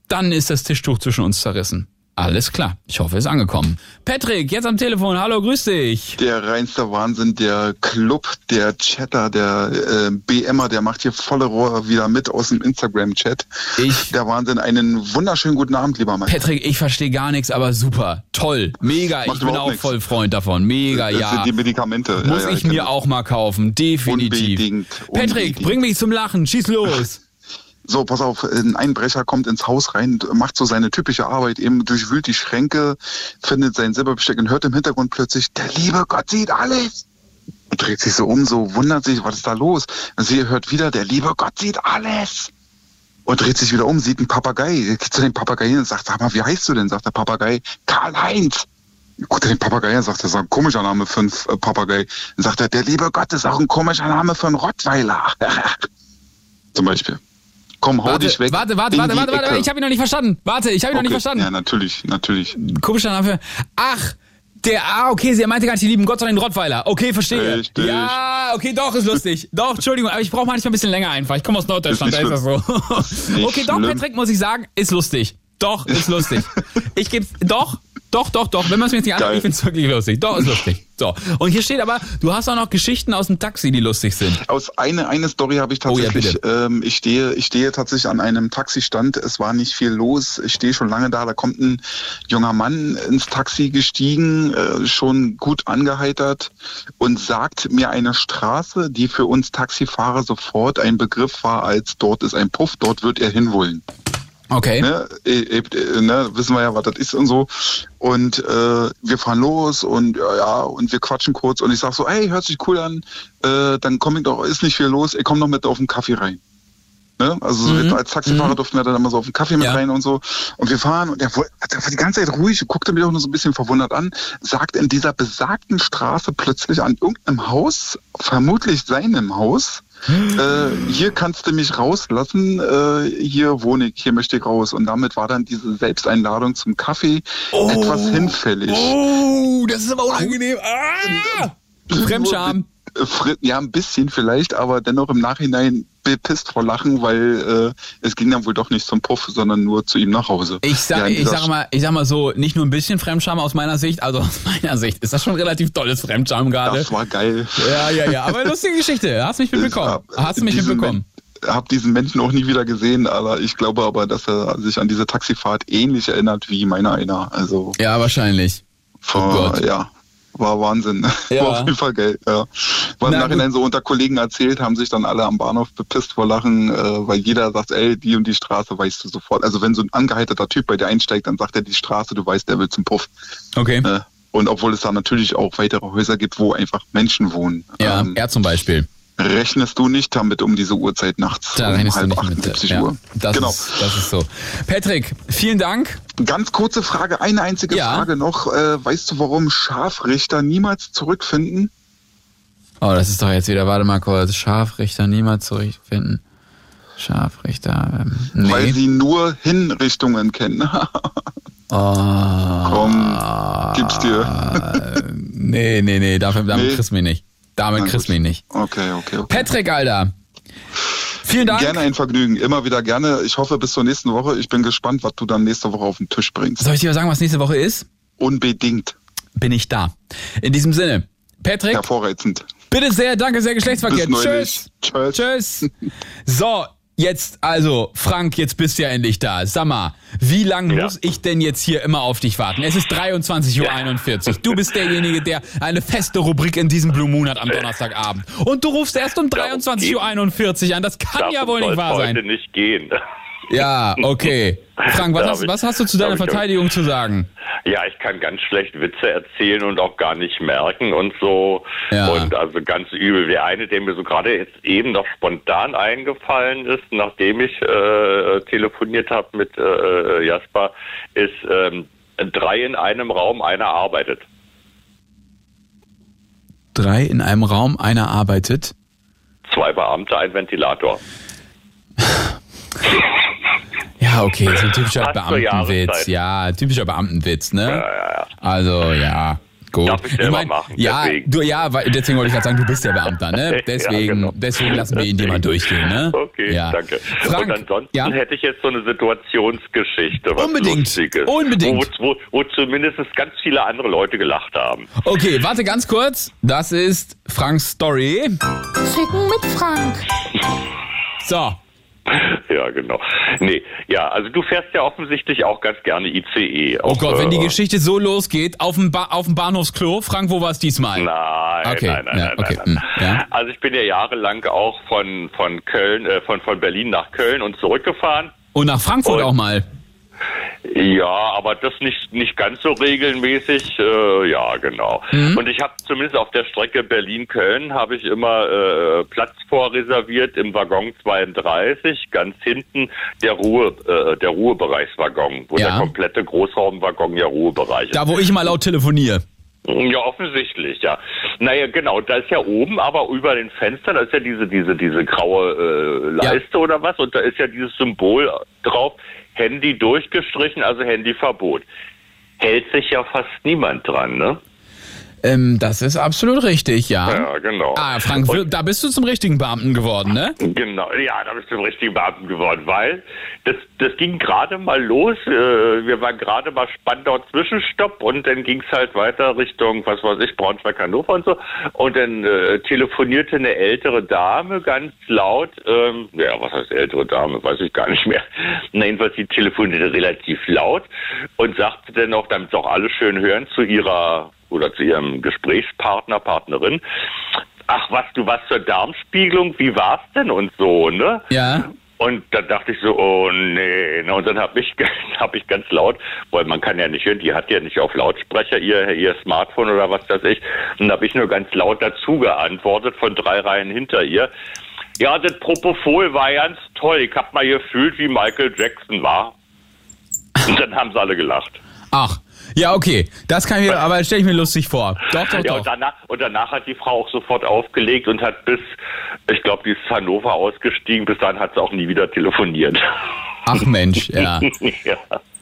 dann ist das Tischtuch zwischen uns zerrissen. Alles klar. Ich hoffe, es ist angekommen. Patrick, jetzt am Telefon. Hallo, grüß dich. Der reinste Wahnsinn, der Club, der Chatter, der äh, BMer, der macht hier volle Rohr wieder mit aus dem Instagram-Chat. Ich. Der Wahnsinn, einen wunderschönen guten Abend, lieber Mann. Patrick, ich verstehe gar nichts, aber super. Toll. Mega. Macht ich bin auch nichts. voll Freund davon. Mega, Das ja. sind die Medikamente. Muss ja, ja, ich mir auch mal kaufen. Definitiv. Unbedingt, Patrick, unbedingt. bring mich zum Lachen. Schieß los. So, pass auf, ein Einbrecher kommt ins Haus rein, macht so seine typische Arbeit, eben durchwühlt die Schränke, findet sein Silberbesteck und hört im Hintergrund plötzlich, der liebe Gott sieht alles. Und dreht sich so um, so wundert sich, was ist da los? Und sie hört wieder, der liebe Gott sieht alles. Und dreht sich wieder um, sieht einen Papagei, geht zu dem Papagei und sagt, sag mal, wie heißt du denn? Sagt der Papagei, Karl-Heinz. Guckt er den Papagei an, sagt das ist ein komischer Name für einen äh, Papagei. Dann sagt er, der liebe Gott ist auch ein komischer Name für einen Rottweiler. (laughs) Zum Beispiel. Komm, hau Warte, dich weg. warte, warte, warte, warte, warte, ich habe ihn noch nicht verstanden. Warte, ich habe ihn noch nicht Okay, verstanden. Ja, natürlich, natürlich. Komischer Name. Ach, der, ah, okay, sie meinte gar nicht die lieben Gott, sondern den Rottweiler. Okay, verstehe. Richtig. Ja, okay, doch, ist lustig. (laughs) Doch, Entschuldigung, aber ich brauche manchmal ein bisschen länger einfach. Ich komme aus Norddeutschland, da Ist ist nicht das so. Okay, doch, schlimm. Patrick, muss ich sagen, ist lustig. Doch, ist lustig. (laughs) Ich geb's, doch, doch, doch, doch. Wenn man es mir jetzt nicht anhört, ich find's wirklich lustig. Doch, ist lustig. So. Und hier steht aber, du hast auch noch Geschichten aus dem Taxi, die lustig sind. Aus eine, eine Story habe ich Oh ja, tatsächlich. ähm, ich stehe, ich stehe tatsächlich an einem Taxistand. Es war nicht viel los. Ich stehe schon lange da. Da kommt ein junger Mann ins Taxi gestiegen, äh, schon gut angeheitert und sagt mir eine Straße, die für uns Taxifahrer sofort ein Begriff war, als dort ist ein Puff, dort wird er hinwollen. Okay. Ne, äh, äh, ne, wissen wir ja, was das ist und so. Und äh, wir fahren los und ja, ja, und wir quatschen kurz und ich sag so, hey, hört sich cool an, äh, dann komm ich doch, ist nicht viel los, ich komm noch mit auf den Kaffee rein. Ne? Also so Mhm. als Taxifahrer Mhm. durften wir dann immer so auf den Kaffee mit Ja. rein und so. Und wir fahren und er er war die ganze Zeit ruhig, guckte mich auch nur so ein bisschen verwundert an, sagt in dieser besagten Straße plötzlich an irgendeinem Haus, vermutlich seinem Haus, äh, hier kannst du mich rauslassen, äh, hier wohne ich, hier möchte ich raus. Und damit war dann diese Selbsteinladung zum Kaffee etwas hinfällig. Oh, das ist aber unangenehm. Ah! Fremdscham. Äh, Fri- Ja, ein bisschen vielleicht, aber dennoch im Nachhinein bepisst vor Lachen, weil äh, es ging dann wohl doch nicht zum Puff, sondern nur zu ihm nach Hause. Ich sag, Ja, ich sag mal, ich sag mal so, nicht nur ein bisschen Fremdscham aus meiner Sicht, also aus (laughs) meiner Sicht ist das schon relativ tolles Fremdscham gerade. Das war geil. Ja, ja, ja, aber lustige Geschichte. Hast mich (laughs) mitbekommen. Hast du mich mitbekommen. Men- Hab diesen Menschen auch nie wieder gesehen, aber ich glaube aber, dass er sich an diese Taxifahrt ähnlich erinnert wie meiner einer. Also Ja, wahrscheinlich. vor, Gott. ja, war Wahnsinn. Ja. War auf jeden Fall geil. Ja. War im Na Nachhinein so unter Kollegen erzählt, haben sich dann alle am Bahnhof bepisst vor Lachen, äh, weil jeder sagt, ey, die und die Straße weißt du sofort. Also wenn so ein angeheiterter Typ bei dir einsteigt, dann sagt er die Straße, du weißt, der will zum Puff. Okay. Äh, Und obwohl es da natürlich auch weitere Häuser gibt, wo einfach Menschen wohnen. Ja, ähm, er zum Beispiel. Rechnest du nicht damit um diese Uhrzeit nachts? Da um rechnest halb du nicht 78 mit. Ja, Uhr. das, genau. ist, das ist so. Patrick, vielen Dank. Ganz kurze Frage, eine einzige Ja. Frage noch. Äh, weißt du, warum Scharfrichter niemals zurückfinden? Oh, das ist doch jetzt wieder, warte mal kurz, Scharfrichter niemals zurückfinden. Scharfrichter, ähm, nee. Weil sie nur Hinrichtungen kennen. oh, (laughs) Komm, gib's dir. nee, nee, nee, dafür, (laughs) damit Nee. kriegst du mich nicht. Damit kriegst du mich nicht. Okay, okay, okay. Patrick, Alter. Vielen Dank. Gerne ein Vergnügen, immer wieder gerne. Ich hoffe bis zur nächsten Woche. Ich bin gespannt, was du dann nächste Woche auf den Tisch bringst. Soll ich dir sagen, was nächste Woche ist? Unbedingt. Bin ich da. In diesem Sinne, Patrick. Hervorreizend. Bitte sehr, danke sehr, Geschlechtsverkehr. Neulich. Tschüss. Tschüss. So, jetzt also, Frank, jetzt bist du ja endlich da. Sag mal, wie lange muss ich denn jetzt hier immer auf dich warten? Es ist 23.41 Uhr. Du bist derjenige, der eine feste Rubrik in diesem Blue Moon hat am Donnerstagabend. Und du rufst erst um 23.41 Uhr an. Das kann ja wohl nicht wahr sein. heute nicht gehen. Ja, okay. Frank, was hast, ich- was hast du zu deiner darf ich- Verteidigung zu sagen? Ja, ich kann ganz schlecht Witze erzählen und auch gar nicht merken und so. Ja. Und also ganz übel. Der eine, der mir so gerade jetzt eben noch spontan eingefallen ist, nachdem ich äh, telefoniert habe mit äh, Jasper, ist ähm, drei in einem Raum, einer arbeitet. Drei in einem Raum, einer arbeitet. Zwei Beamte, ein Ventilator. (laughs) Ja, okay, so ein typischer Beamtenwitz. Ja, typischer Beamtenwitz, ne? Also, ja. Gut. Darf ich selber mein, machen, Ja, deswegen. du, ja, weil, deswegen wollte ich gerade sagen, du bist ja Beamter, ne? (laughs) Ja, Deswegen, genau. deswegen lassen wir ihn dir mal durchgehen, ne? Okay, ja. danke. Frank, und ansonsten ja? hätte ich jetzt so eine Situationsgeschichte, was Unbedingt, Lustiges, unbedingt. Wo, wo, wo zumindest ganz viele andere Leute gelacht haben. Okay, warte ganz kurz. Das ist Franks Story. Ficken mit Frank. So. (laughs) Ja, genau. Nee, ja, also du fährst ja offensichtlich auch ganz gerne ICE. Oh Gott, wenn die äh, Geschichte so losgeht, auf dem, ba auf dem Bahnhofsklo, Frank, wo war es diesmal? Nein, Okay, nein, nein, ja, nein, okay, nein, nein. hm, ja. Also ich bin ja jahrelang auch von von Köln, äh, von von Berlin nach Köln und zurückgefahren. Und nach Frankfurt Und- auch mal. Ja, aber das nicht nicht ganz so regelmäßig. Äh, ja, genau. Mhm. Und ich habe zumindest auf der Strecke Berlin-Köln habe ich immer äh, Platz vorreserviert im Waggon 32, ganz hinten der Ruhe äh, der Ruhebereichswaggon, wo Ja. der komplette Großraumwaggon ja Ruhebereich ist. Da, wo ich mal laut telefoniere. Ja, offensichtlich, ja. Naja, genau, da ist ja oben, aber über den Fenstern, da ist ja diese, diese, diese graue äh, Leiste oder was, und da ist ja dieses Symbol drauf, Handy durchgestrichen, also Handyverbot. Hält sich ja fast niemand dran, ne? Ähm, das ist absolut richtig, ja. Ja, genau. Ah, Frank, da bist du zum richtigen Beamten geworden, ne? Genau, ja, da bist du ein richtiger Beamten geworden, weil das, das ging gerade mal los. Äh, wir waren gerade mal Spandau Zwischenstopp und dann ging es halt weiter Richtung, was weiß ich, Braunschweig, Hannover und so. Und dann äh, telefonierte eine ältere Dame ganz laut, ähm, ja, was heißt ältere Dame, weiß ich gar nicht mehr. Na, jedenfalls, die telefonierte relativ laut und sagte dann auch, damit es auch alle schön hören, zu ihrer oder zu ihrem Gesprächspartner, Partnerin, ach was, du warst zur Darmspiegelung, wie war's denn und so, ne? Ja. Und da dachte ich so, oh nee. Ne? Und dann habe ich, (laughs) hab ich ganz laut, weil man kann ja nicht hören, die hat ja nicht auf Lautsprecher ihr, ihr Smartphone oder was weiß ich. Und da habe ich nur ganz laut dazu geantwortet von drei Reihen hinter ihr. Ja, das Propofol war ganz toll. Ich hab mal gefühlt, wie Michael Jackson war. Und dann haben sie alle gelacht. Ach, ja, okay. Das kann ich mir, aber stelle ich mir lustig vor. Doch, doch, ja, doch. Und, danach, und danach hat die Frau auch sofort aufgelegt und hat bis, ich glaube, die ist Hannover ausgestiegen. Bis dann hat sie auch nie wieder telefoniert. Ach Mensch, ja. (laughs) ja.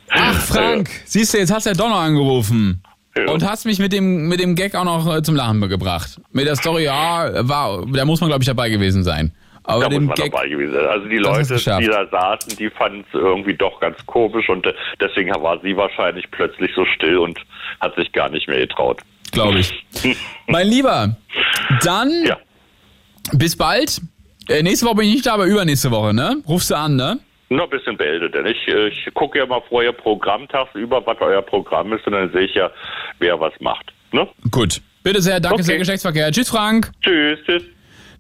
Ach, Frank, siehst du, jetzt hast du ja doch noch angerufen. Und hast mich mit dem, mit dem Gag auch noch äh, zum Lachen gebracht. Mit der Story, ja, war, da muss man, glaube ich, dabei gewesen sein. Aber da dem muss man Gag, dabei gewesen sein. Also die Leute, die da saßen, die fanden es irgendwie doch ganz komisch und äh, deswegen war sie wahrscheinlich plötzlich so still und hat sich gar nicht mehr getraut. glaube ich. (laughs) mein Lieber, dann bis bald. Äh, nächste Woche bin ich nicht da, aber übernächste Woche, ne? Rufst du an, ne? Nur ein bisschen beeldet, denn ich, ich gucke ja mal vor ihr Programm tagsüber, was euer Programm ist und dann sehe ich ja, wer was macht. Ne? Gut. Bitte sehr, danke Okay. sehr, Geschlechtsverkehr. Tschüss, Frank. Tschüss, tschüss.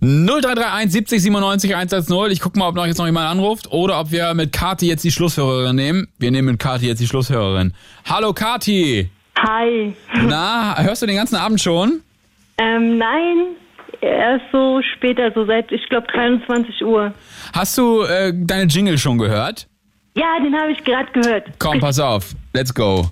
0331 70 97 110. Ich guck mal, ob noch jetzt noch jemand anruft oder ob wir mit Kati jetzt die Schlusshörerin nehmen. Wir nehmen mit Kati jetzt die Schlusshörerin. Hallo Kati. Hi. Na, hörst du den ganzen Abend schon? Ähm, nein, erst so später, so seit, ich glaube, 23 Uhr. Hast du äh, deine Jingle schon gehört? Ja, den habe ich gerade gehört. Komm, pass auf. Let's go.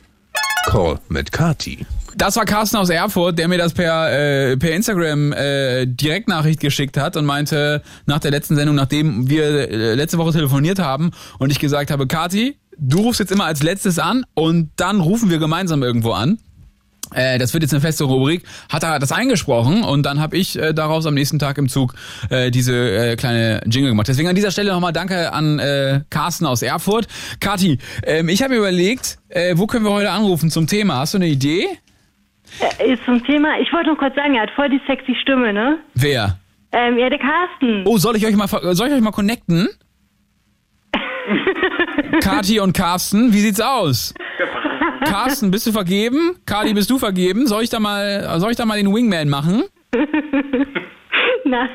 Call mit Kati. Das war Carsten aus Erfurt, der mir das per, äh, per Instagram äh, Direktnachricht geschickt hat und meinte, nach der letzten Sendung, nachdem wir äh, letzte Woche telefoniert haben und ich gesagt habe, Kati, du rufst jetzt immer als letztes an und dann rufen wir gemeinsam irgendwo an. Äh, das wird jetzt eine feste Rubrik. Hat er das eingesprochen und dann habe ich äh, daraus am nächsten Tag im Zug äh, diese äh, kleine Jingle gemacht. Deswegen an dieser Stelle nochmal Danke an äh, Carsten aus Erfurt. Kati, ähm, ich habe mir überlegt, äh, wo können wir heute anrufen zum Thema? Hast du eine Idee? Äh, ist zum Thema, ich wollte noch kurz sagen, er hat voll die sexy Stimme, ne? Wer? Ähm, ja, der Carsten. Oh, soll ich euch mal soll ich euch mal connecten? (laughs) Kati und Carsten, wie sieht's aus? Carsten, bist du vergeben? Kati, bist du vergeben? Soll ich da mal, soll ich da mal den Wingman machen? (laughs) Nein.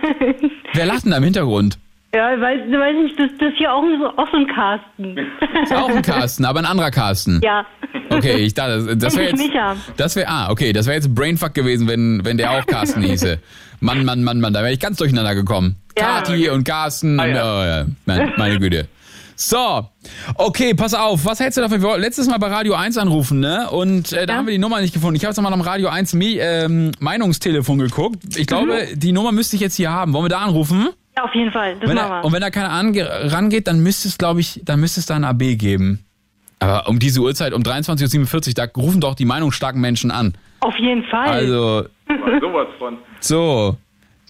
Wer lacht denn da im Hintergrund? Ja, weiß, weiß nicht, das, das ist hier auch auch so ein Carsten. Ist auch ein Carsten, aber ein anderer Carsten. Ja. Okay, ich dachte, das wäre jetzt, Micha. das wäre, ah, okay, das wäre jetzt Brainfuck gewesen, wenn, wenn der auch Carsten hieße. Mann, Mann, Mann, Mann, da wäre ich ganz durcheinander gekommen. Ja. Kati und Carsten, und, oh, ja, mein, meine Güte. So, okay, pass auf, was hältst du dafür? Wir wollten letztes Mal bei Radio 1 anrufen, ne? Und äh, da haben wir die Nummer nicht gefunden. Ich habe jetzt nochmal am Radio 1 Mi ähm, Meinungstelefon geguckt. Ich glaube, die Nummer müsste ich jetzt hier haben. Wollen wir da anrufen? Ja, auf jeden Fall. Das wenn machen da, wir. und wenn da keiner ange rangeht, dann müsste es, glaube ich, dann müsste es da ein AB geben. Aber um diese Uhrzeit, um 23.47 Uhr, da rufen doch die meinungsstarken Menschen an. Auf jeden Fall. Also, Sowas von. so.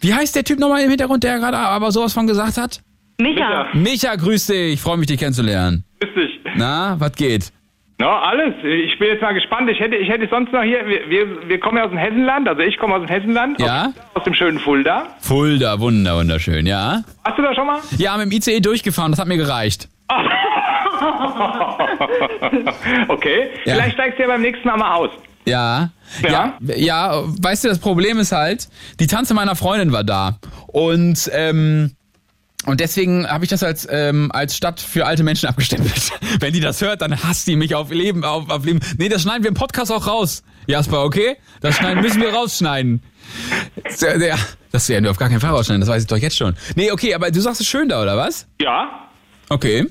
Wie heißt der Typ nochmal im Hintergrund, der gerade aber sowas von gesagt hat? Micha. Micha, grüß dich. Ich freue mich, dich kennenzulernen. Grüß dich. Na, was geht? Na, alles. Ich bin jetzt mal gespannt. Ich hätte, ich hätte sonst noch hier, wir, wir, kommen ja aus dem Hessenland, also ich komme aus dem Hessenland. Ja? Aus, dem schönen Fulda. Fulda, wunder, wunderschön, ja? Hast du da schon mal? Ja, mit dem ICE durchgefahren, das hat mir gereicht. (laughs) okay. Ja. Vielleicht steigst du ja beim nächsten Mal mal aus. Ja. Ja. Ja, weißt du, das Problem ist halt, die Tante meiner Freundin war da. Und, ähm, und deswegen habe ich das als, ähm, als Stadt für alte Menschen abgestempelt. (laughs) Wenn die das hört, dann hasst die mich auf Leben, auf, auf Leben. Nee, das schneiden wir im Podcast auch raus. Jasper, okay? Das schneiden, müssen wir rausschneiden. Ja, Das werden wir auf gar keinen Fall rausschneiden, das weiß ich doch jetzt schon. Nee, okay, aber du sagst es schön da, oder was? Ja, Okay.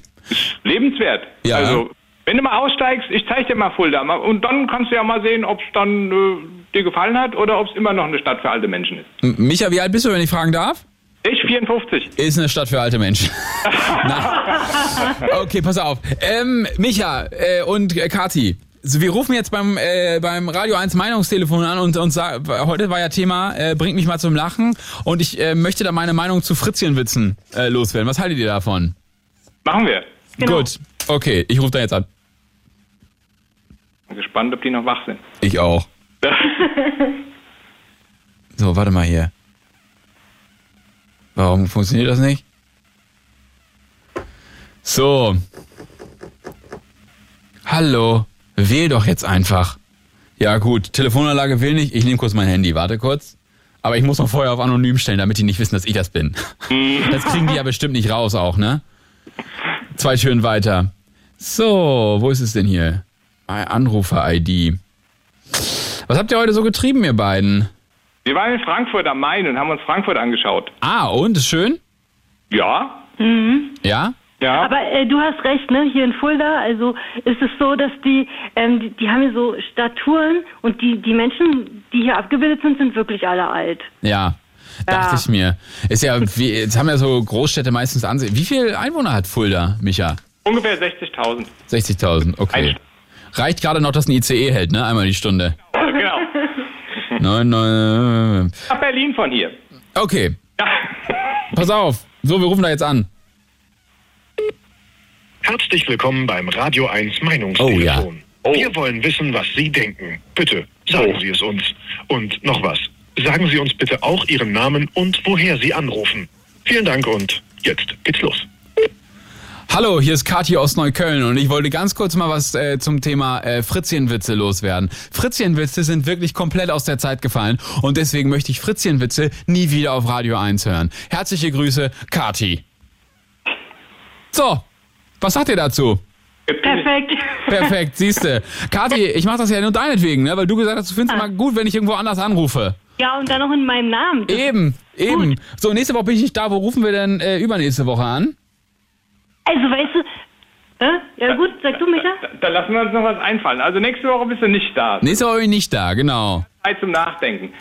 lebenswert. Ja. Also, wenn du mal aussteigst, ich zeige dir mal Fulda. Und dann kannst du ja mal sehen, ob es dann äh, dir gefallen hat oder ob es immer noch eine Stadt für alte Menschen ist. M- Micha, wie alt bist du, wenn ich fragen darf? Ich 54. Ist eine Stadt für alte Menschen. (laughs) Okay, pass auf. Ähm, Micha äh, und äh, Kati. So, wir rufen jetzt beim, äh, beim Radio 1 Meinungstelefon an und, und sagen, heute war ja Thema, äh, bringt mich mal zum Lachen und ich äh, möchte da meine Meinung zu Fritzchenwitzen äh, loswerden. Was haltet ihr davon? Machen wir. Gut, okay, ich rufe da jetzt an. Bin gespannt, ob die noch wach sind. Ich auch. (laughs) So, warte mal hier. Warum funktioniert das nicht? So. Hallo. Wähl doch jetzt einfach. Ja gut, Telefonanlage will nicht. Ich nehme kurz mein Handy. Warte kurz. Aber ich muss noch vorher auf anonym stellen, damit die nicht wissen, dass ich das bin. Das kriegen die ja bestimmt nicht raus auch, ne? Zwei Türen weiter. So, wo ist es denn hier? Anrufer-ID. Was habt ihr heute so getrieben, ihr beiden? Wir waren in Frankfurt am Main und haben uns Frankfurt angeschaut. Ah, und? Ist schön? Ja. Mhm. Ja? Ja. Aber äh, du hast recht, ne? Hier in Fulda, also ist es so, dass die, ähm, die, die haben hier so Statuen und die, die Menschen, die hier abgebildet sind, sind wirklich alle alt. Ja. Dachte ich mir. Ist ja, wie, jetzt haben ja so Großstädte meistens Ansehen. Wie viel Einwohner hat Fulda, Micha? Ungefähr 60.000. 60.000, okay. Reicht gerade noch, dass ein ICE hält, ne? Einmal die Stunde. genau. Neun, neun, Nach Berlin von hier. okay. Pass auf. So, wir rufen da jetzt an. Herzlich willkommen beim Radio 1 Meinungstelefon. Wir wollen wissen, was Sie denken. Bitte, sagen Sie es uns. Und noch was. Sagen Sie uns bitte auch Ihren Namen und woher Sie anrufen. Vielen Dank und jetzt geht's los. Hallo, hier ist Kathi aus Neukölln und ich wollte ganz kurz mal was äh, zum Thema äh, Fritzchenwitze loswerden. Fritzchenwitze sind wirklich komplett aus der Zeit gefallen und deswegen möchte ich Fritzchenwitze nie wieder auf Radio 1 hören. Herzliche Grüße, Kathi. So, was sagt ihr dazu? Perfekt. Perfekt, siehste. Kathi, ich mache das ja nur deinetwegen, ne? weil du gesagt hast, du findest es mal gut, wenn ich irgendwo anders anrufe. Ja, und dann noch in meinem Namen. Eben, eben. So, nächste Woche bin ich nicht da. Wo rufen wir denn äh, übernächste Woche an? Also, weißt du, äh? ja gut, sag du, Micha. Dann lassen wir uns noch was einfallen. Also nächste Woche bist du nicht da. Nächste Woche bin ich nicht da, genau. Zeit zum Nachdenken.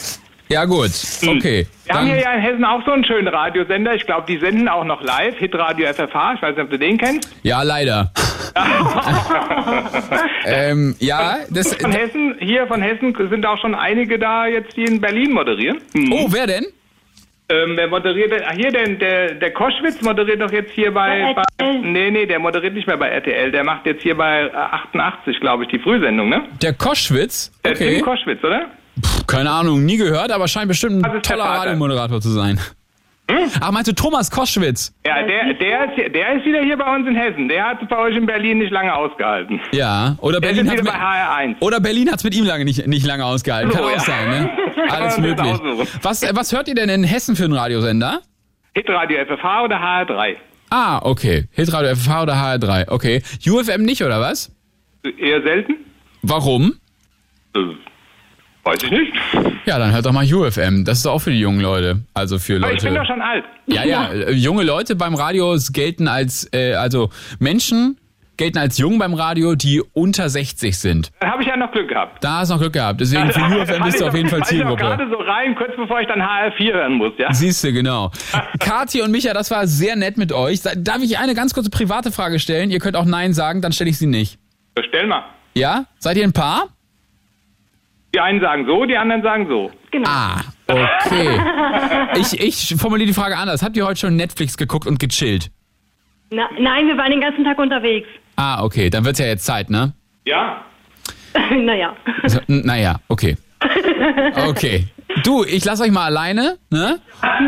Ja, gut. Okay. Wir haben hier ja in Hessen auch so einen schönen Radiosender. Ich glaube, die senden auch noch live. Hitradio FFH. Ich weiß nicht, ob du den kennst. Ja, leider. (laughs) ähm, ja, das. Von Hessen, hier von Hessen sind auch schon einige da jetzt, die in Berlin moderieren. Oh, wer denn? Ähm, wer moderiert denn? Ach, hier, der, der, der Koschwitz moderiert doch jetzt hier bei, Bei bei. Nee, nee, der moderiert nicht mehr bei RTL. Der macht jetzt hier bei äh, 88, glaube ich, die Frühsendung, ne? Der Koschwitz? Der Okay. Tim Koschwitz, oder? Pff, keine Ahnung, nie gehört, aber scheint bestimmt ein toller Radiomoderator zu sein. Ach, meinst du Thomas Koschwitz? Ja, der, der, ist, der ist wieder hier bei uns in Hessen. Der hat es bei euch in Berlin nicht lange ausgehalten. Ja, oder Der Berlin bei HR1. oder Berlin hat's mit ihm lange nicht, nicht lange ausgehalten. Kann auch ja. sein, ne? (laughs) Alles möglich. Was, äh, was hört ihr denn in Hessen für einen Radiosender? Hitradio FFH oder HR3? Ah, okay. Hitradio FFH oder HR3. Okay. UFM nicht, oder was? Eher selten? Warum? Äh, weiß ich nicht. Ja, dann hört doch mal UFM. Das ist auch für die jungen Leute. Also für Aber ich bin Leute. doch schon alt. Ja, ja, äh, junge Leute beim Radio gelten als, äh, also Menschen gelten als jung beim Radio, die unter 60 sind. Dann habe ich ja noch Glück gehabt. Da hast du noch Glück gehabt. Deswegen für (laughs) UFM bist du auf jeden Fall Ich Zielgruppe. gerade so rein, kurz bevor ich dann HR4 hören muss, ja? Siehst du, genau. (laughs) Kathi und Micha, das war sehr nett mit euch. Darf ich eine ganz kurze private Frage stellen? Ihr könnt auch Nein sagen, dann stelle ich sie nicht. Stell mal. Ja? Seid ihr ein Paar? Die einen sagen so, die anderen sagen so. Genau. Ah, okay. (laughs) Ich, ich formuliere die Frage anders. Habt ihr heute schon Netflix geguckt und gechillt? Na, nein, wir waren den ganzen Tag unterwegs. Ah, okay. Dann wird's ja jetzt Zeit, ne? Ja. (laughs) naja. N- naja, okay. (laughs) Okay. Du, ich lasse euch mal alleine, ne?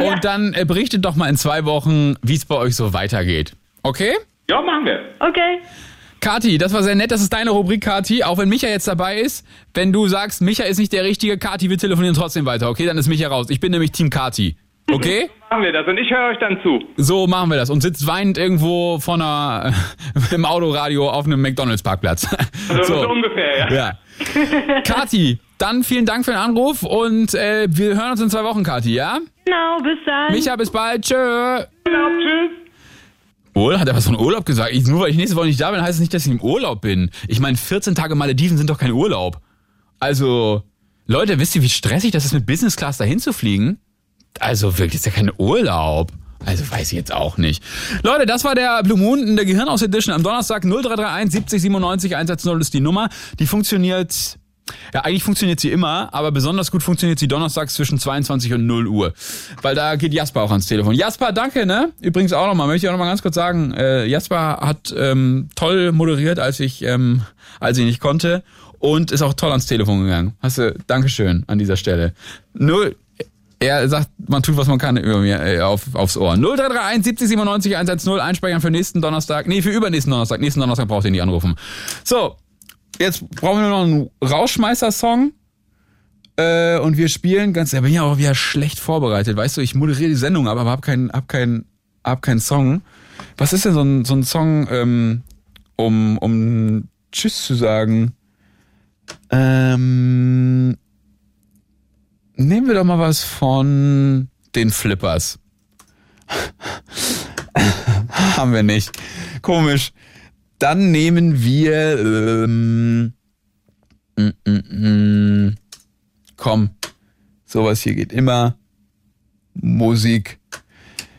Und dann äh, berichtet doch mal in zwei Wochen, wie es bei euch so weitergeht. Okay? Ja, machen wir. Okay. Kati, das war sehr nett. Das ist deine Rubrik, Kati. Auch wenn Micha jetzt dabei ist. Wenn du sagst, Micha ist nicht der Richtige, Kati, wir telefonieren trotzdem weiter. Okay, dann ist Micha raus. Ich bin nämlich Team Kati. Okay? Machen wir das und ich höre euch dann zu. So machen wir das. Und sitzt weinend irgendwo von einer, (laughs) im Autoradio auf einem McDonalds-Parkplatz. Also (laughs) so, ungefähr, ja. Ja. Kati, dann vielen Dank für den Anruf und äh, wir hören uns in zwei Wochen, Kati, ja? Genau, bis dann. Micha, bis bald. Tschö. Genau, tschüss. Urlaub? Hat er was von Urlaub gesagt? Ich, nur weil ich nächste Woche nicht da bin, heißt es nicht, dass ich im Urlaub bin. Ich meine, 14 Tage Malediven sind doch kein Urlaub. Also, Leute, wisst ihr, wie stressig das ist, mit Business Class dahin zu fliegen? Also wirklich, ist ja kein Urlaub. Also weiß ich jetzt auch nicht. Leute, das war der Blue Moon in der Gehirnaus Edition am Donnerstag 0331 70 97 110 ist die Nummer. Die funktioniert, ja eigentlich funktioniert sie immer, aber besonders gut funktioniert sie donnerstags zwischen 22 und 0 Uhr. Weil da geht Jasper auch ans Telefon. Jasper, danke, ne? Übrigens auch nochmal, möchte ich auch nochmal ganz kurz sagen, äh, Jasper hat ähm, toll moderiert, als ich, ähm, als ich nicht konnte und ist auch toll ans Telefon gegangen. Hast du, Dankeschön an dieser Stelle. Null, er sagt, man tut, was man kann über mir, äh, auf, aufs Ohr. 0331 70 97 110 einspeichern für nächsten Donnerstag. Nee, für übernächsten Donnerstag. Nächsten Donnerstag braucht ihr nicht anrufen. So, jetzt brauchen wir noch einen Rauschmeißer-Song. Äh, und wir spielen ganz, da bin ich auch wieder schlecht vorbereitet. Weißt du, ich moderiere die Sendung, aber hab keinen hab keinen hab keinen Song. Was ist denn so ein, so ein Song, ähm, um, um Tschüss zu sagen? Ähm, nehmen wir doch mal was von den Flippers. (laughs) Haben wir nicht. Komisch. Dann nehmen wir. Ähm, mm, mm, mm, komm, sowas hier geht immer. Musik.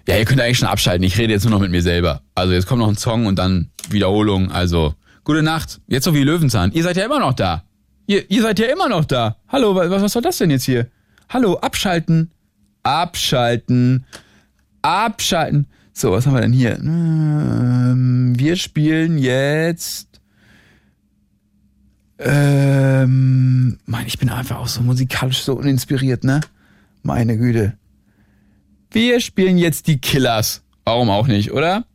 Ja, ihr könnt eigentlich schon abschalten. Ich rede jetzt nur noch mit mir selber. Also jetzt kommt noch ein Song und dann Wiederholung. Also gute Nacht. Jetzt so wie Löwenzahn. Ihr seid ja immer noch da. Ihr, ihr seid ja immer noch da. Hallo, was, was soll das denn jetzt hier? Hallo, abschalten. Abschalten. Abschalten. So, was haben wir denn hier? Ähm, wir spielen jetzt. Ähm, Mann, ich bin einfach auch so musikalisch so uninspiriert, ne? Meine Güte. Wir spielen jetzt die Killers. Warum auch nicht, oder?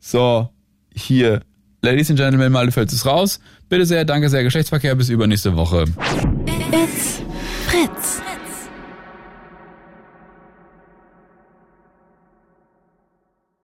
So, hier. Ladies and Gentlemen, Malefeld ist raus. Bitte sehr, danke sehr, Geschlechtsverkehr, bis übernächste Woche. It's Fritz.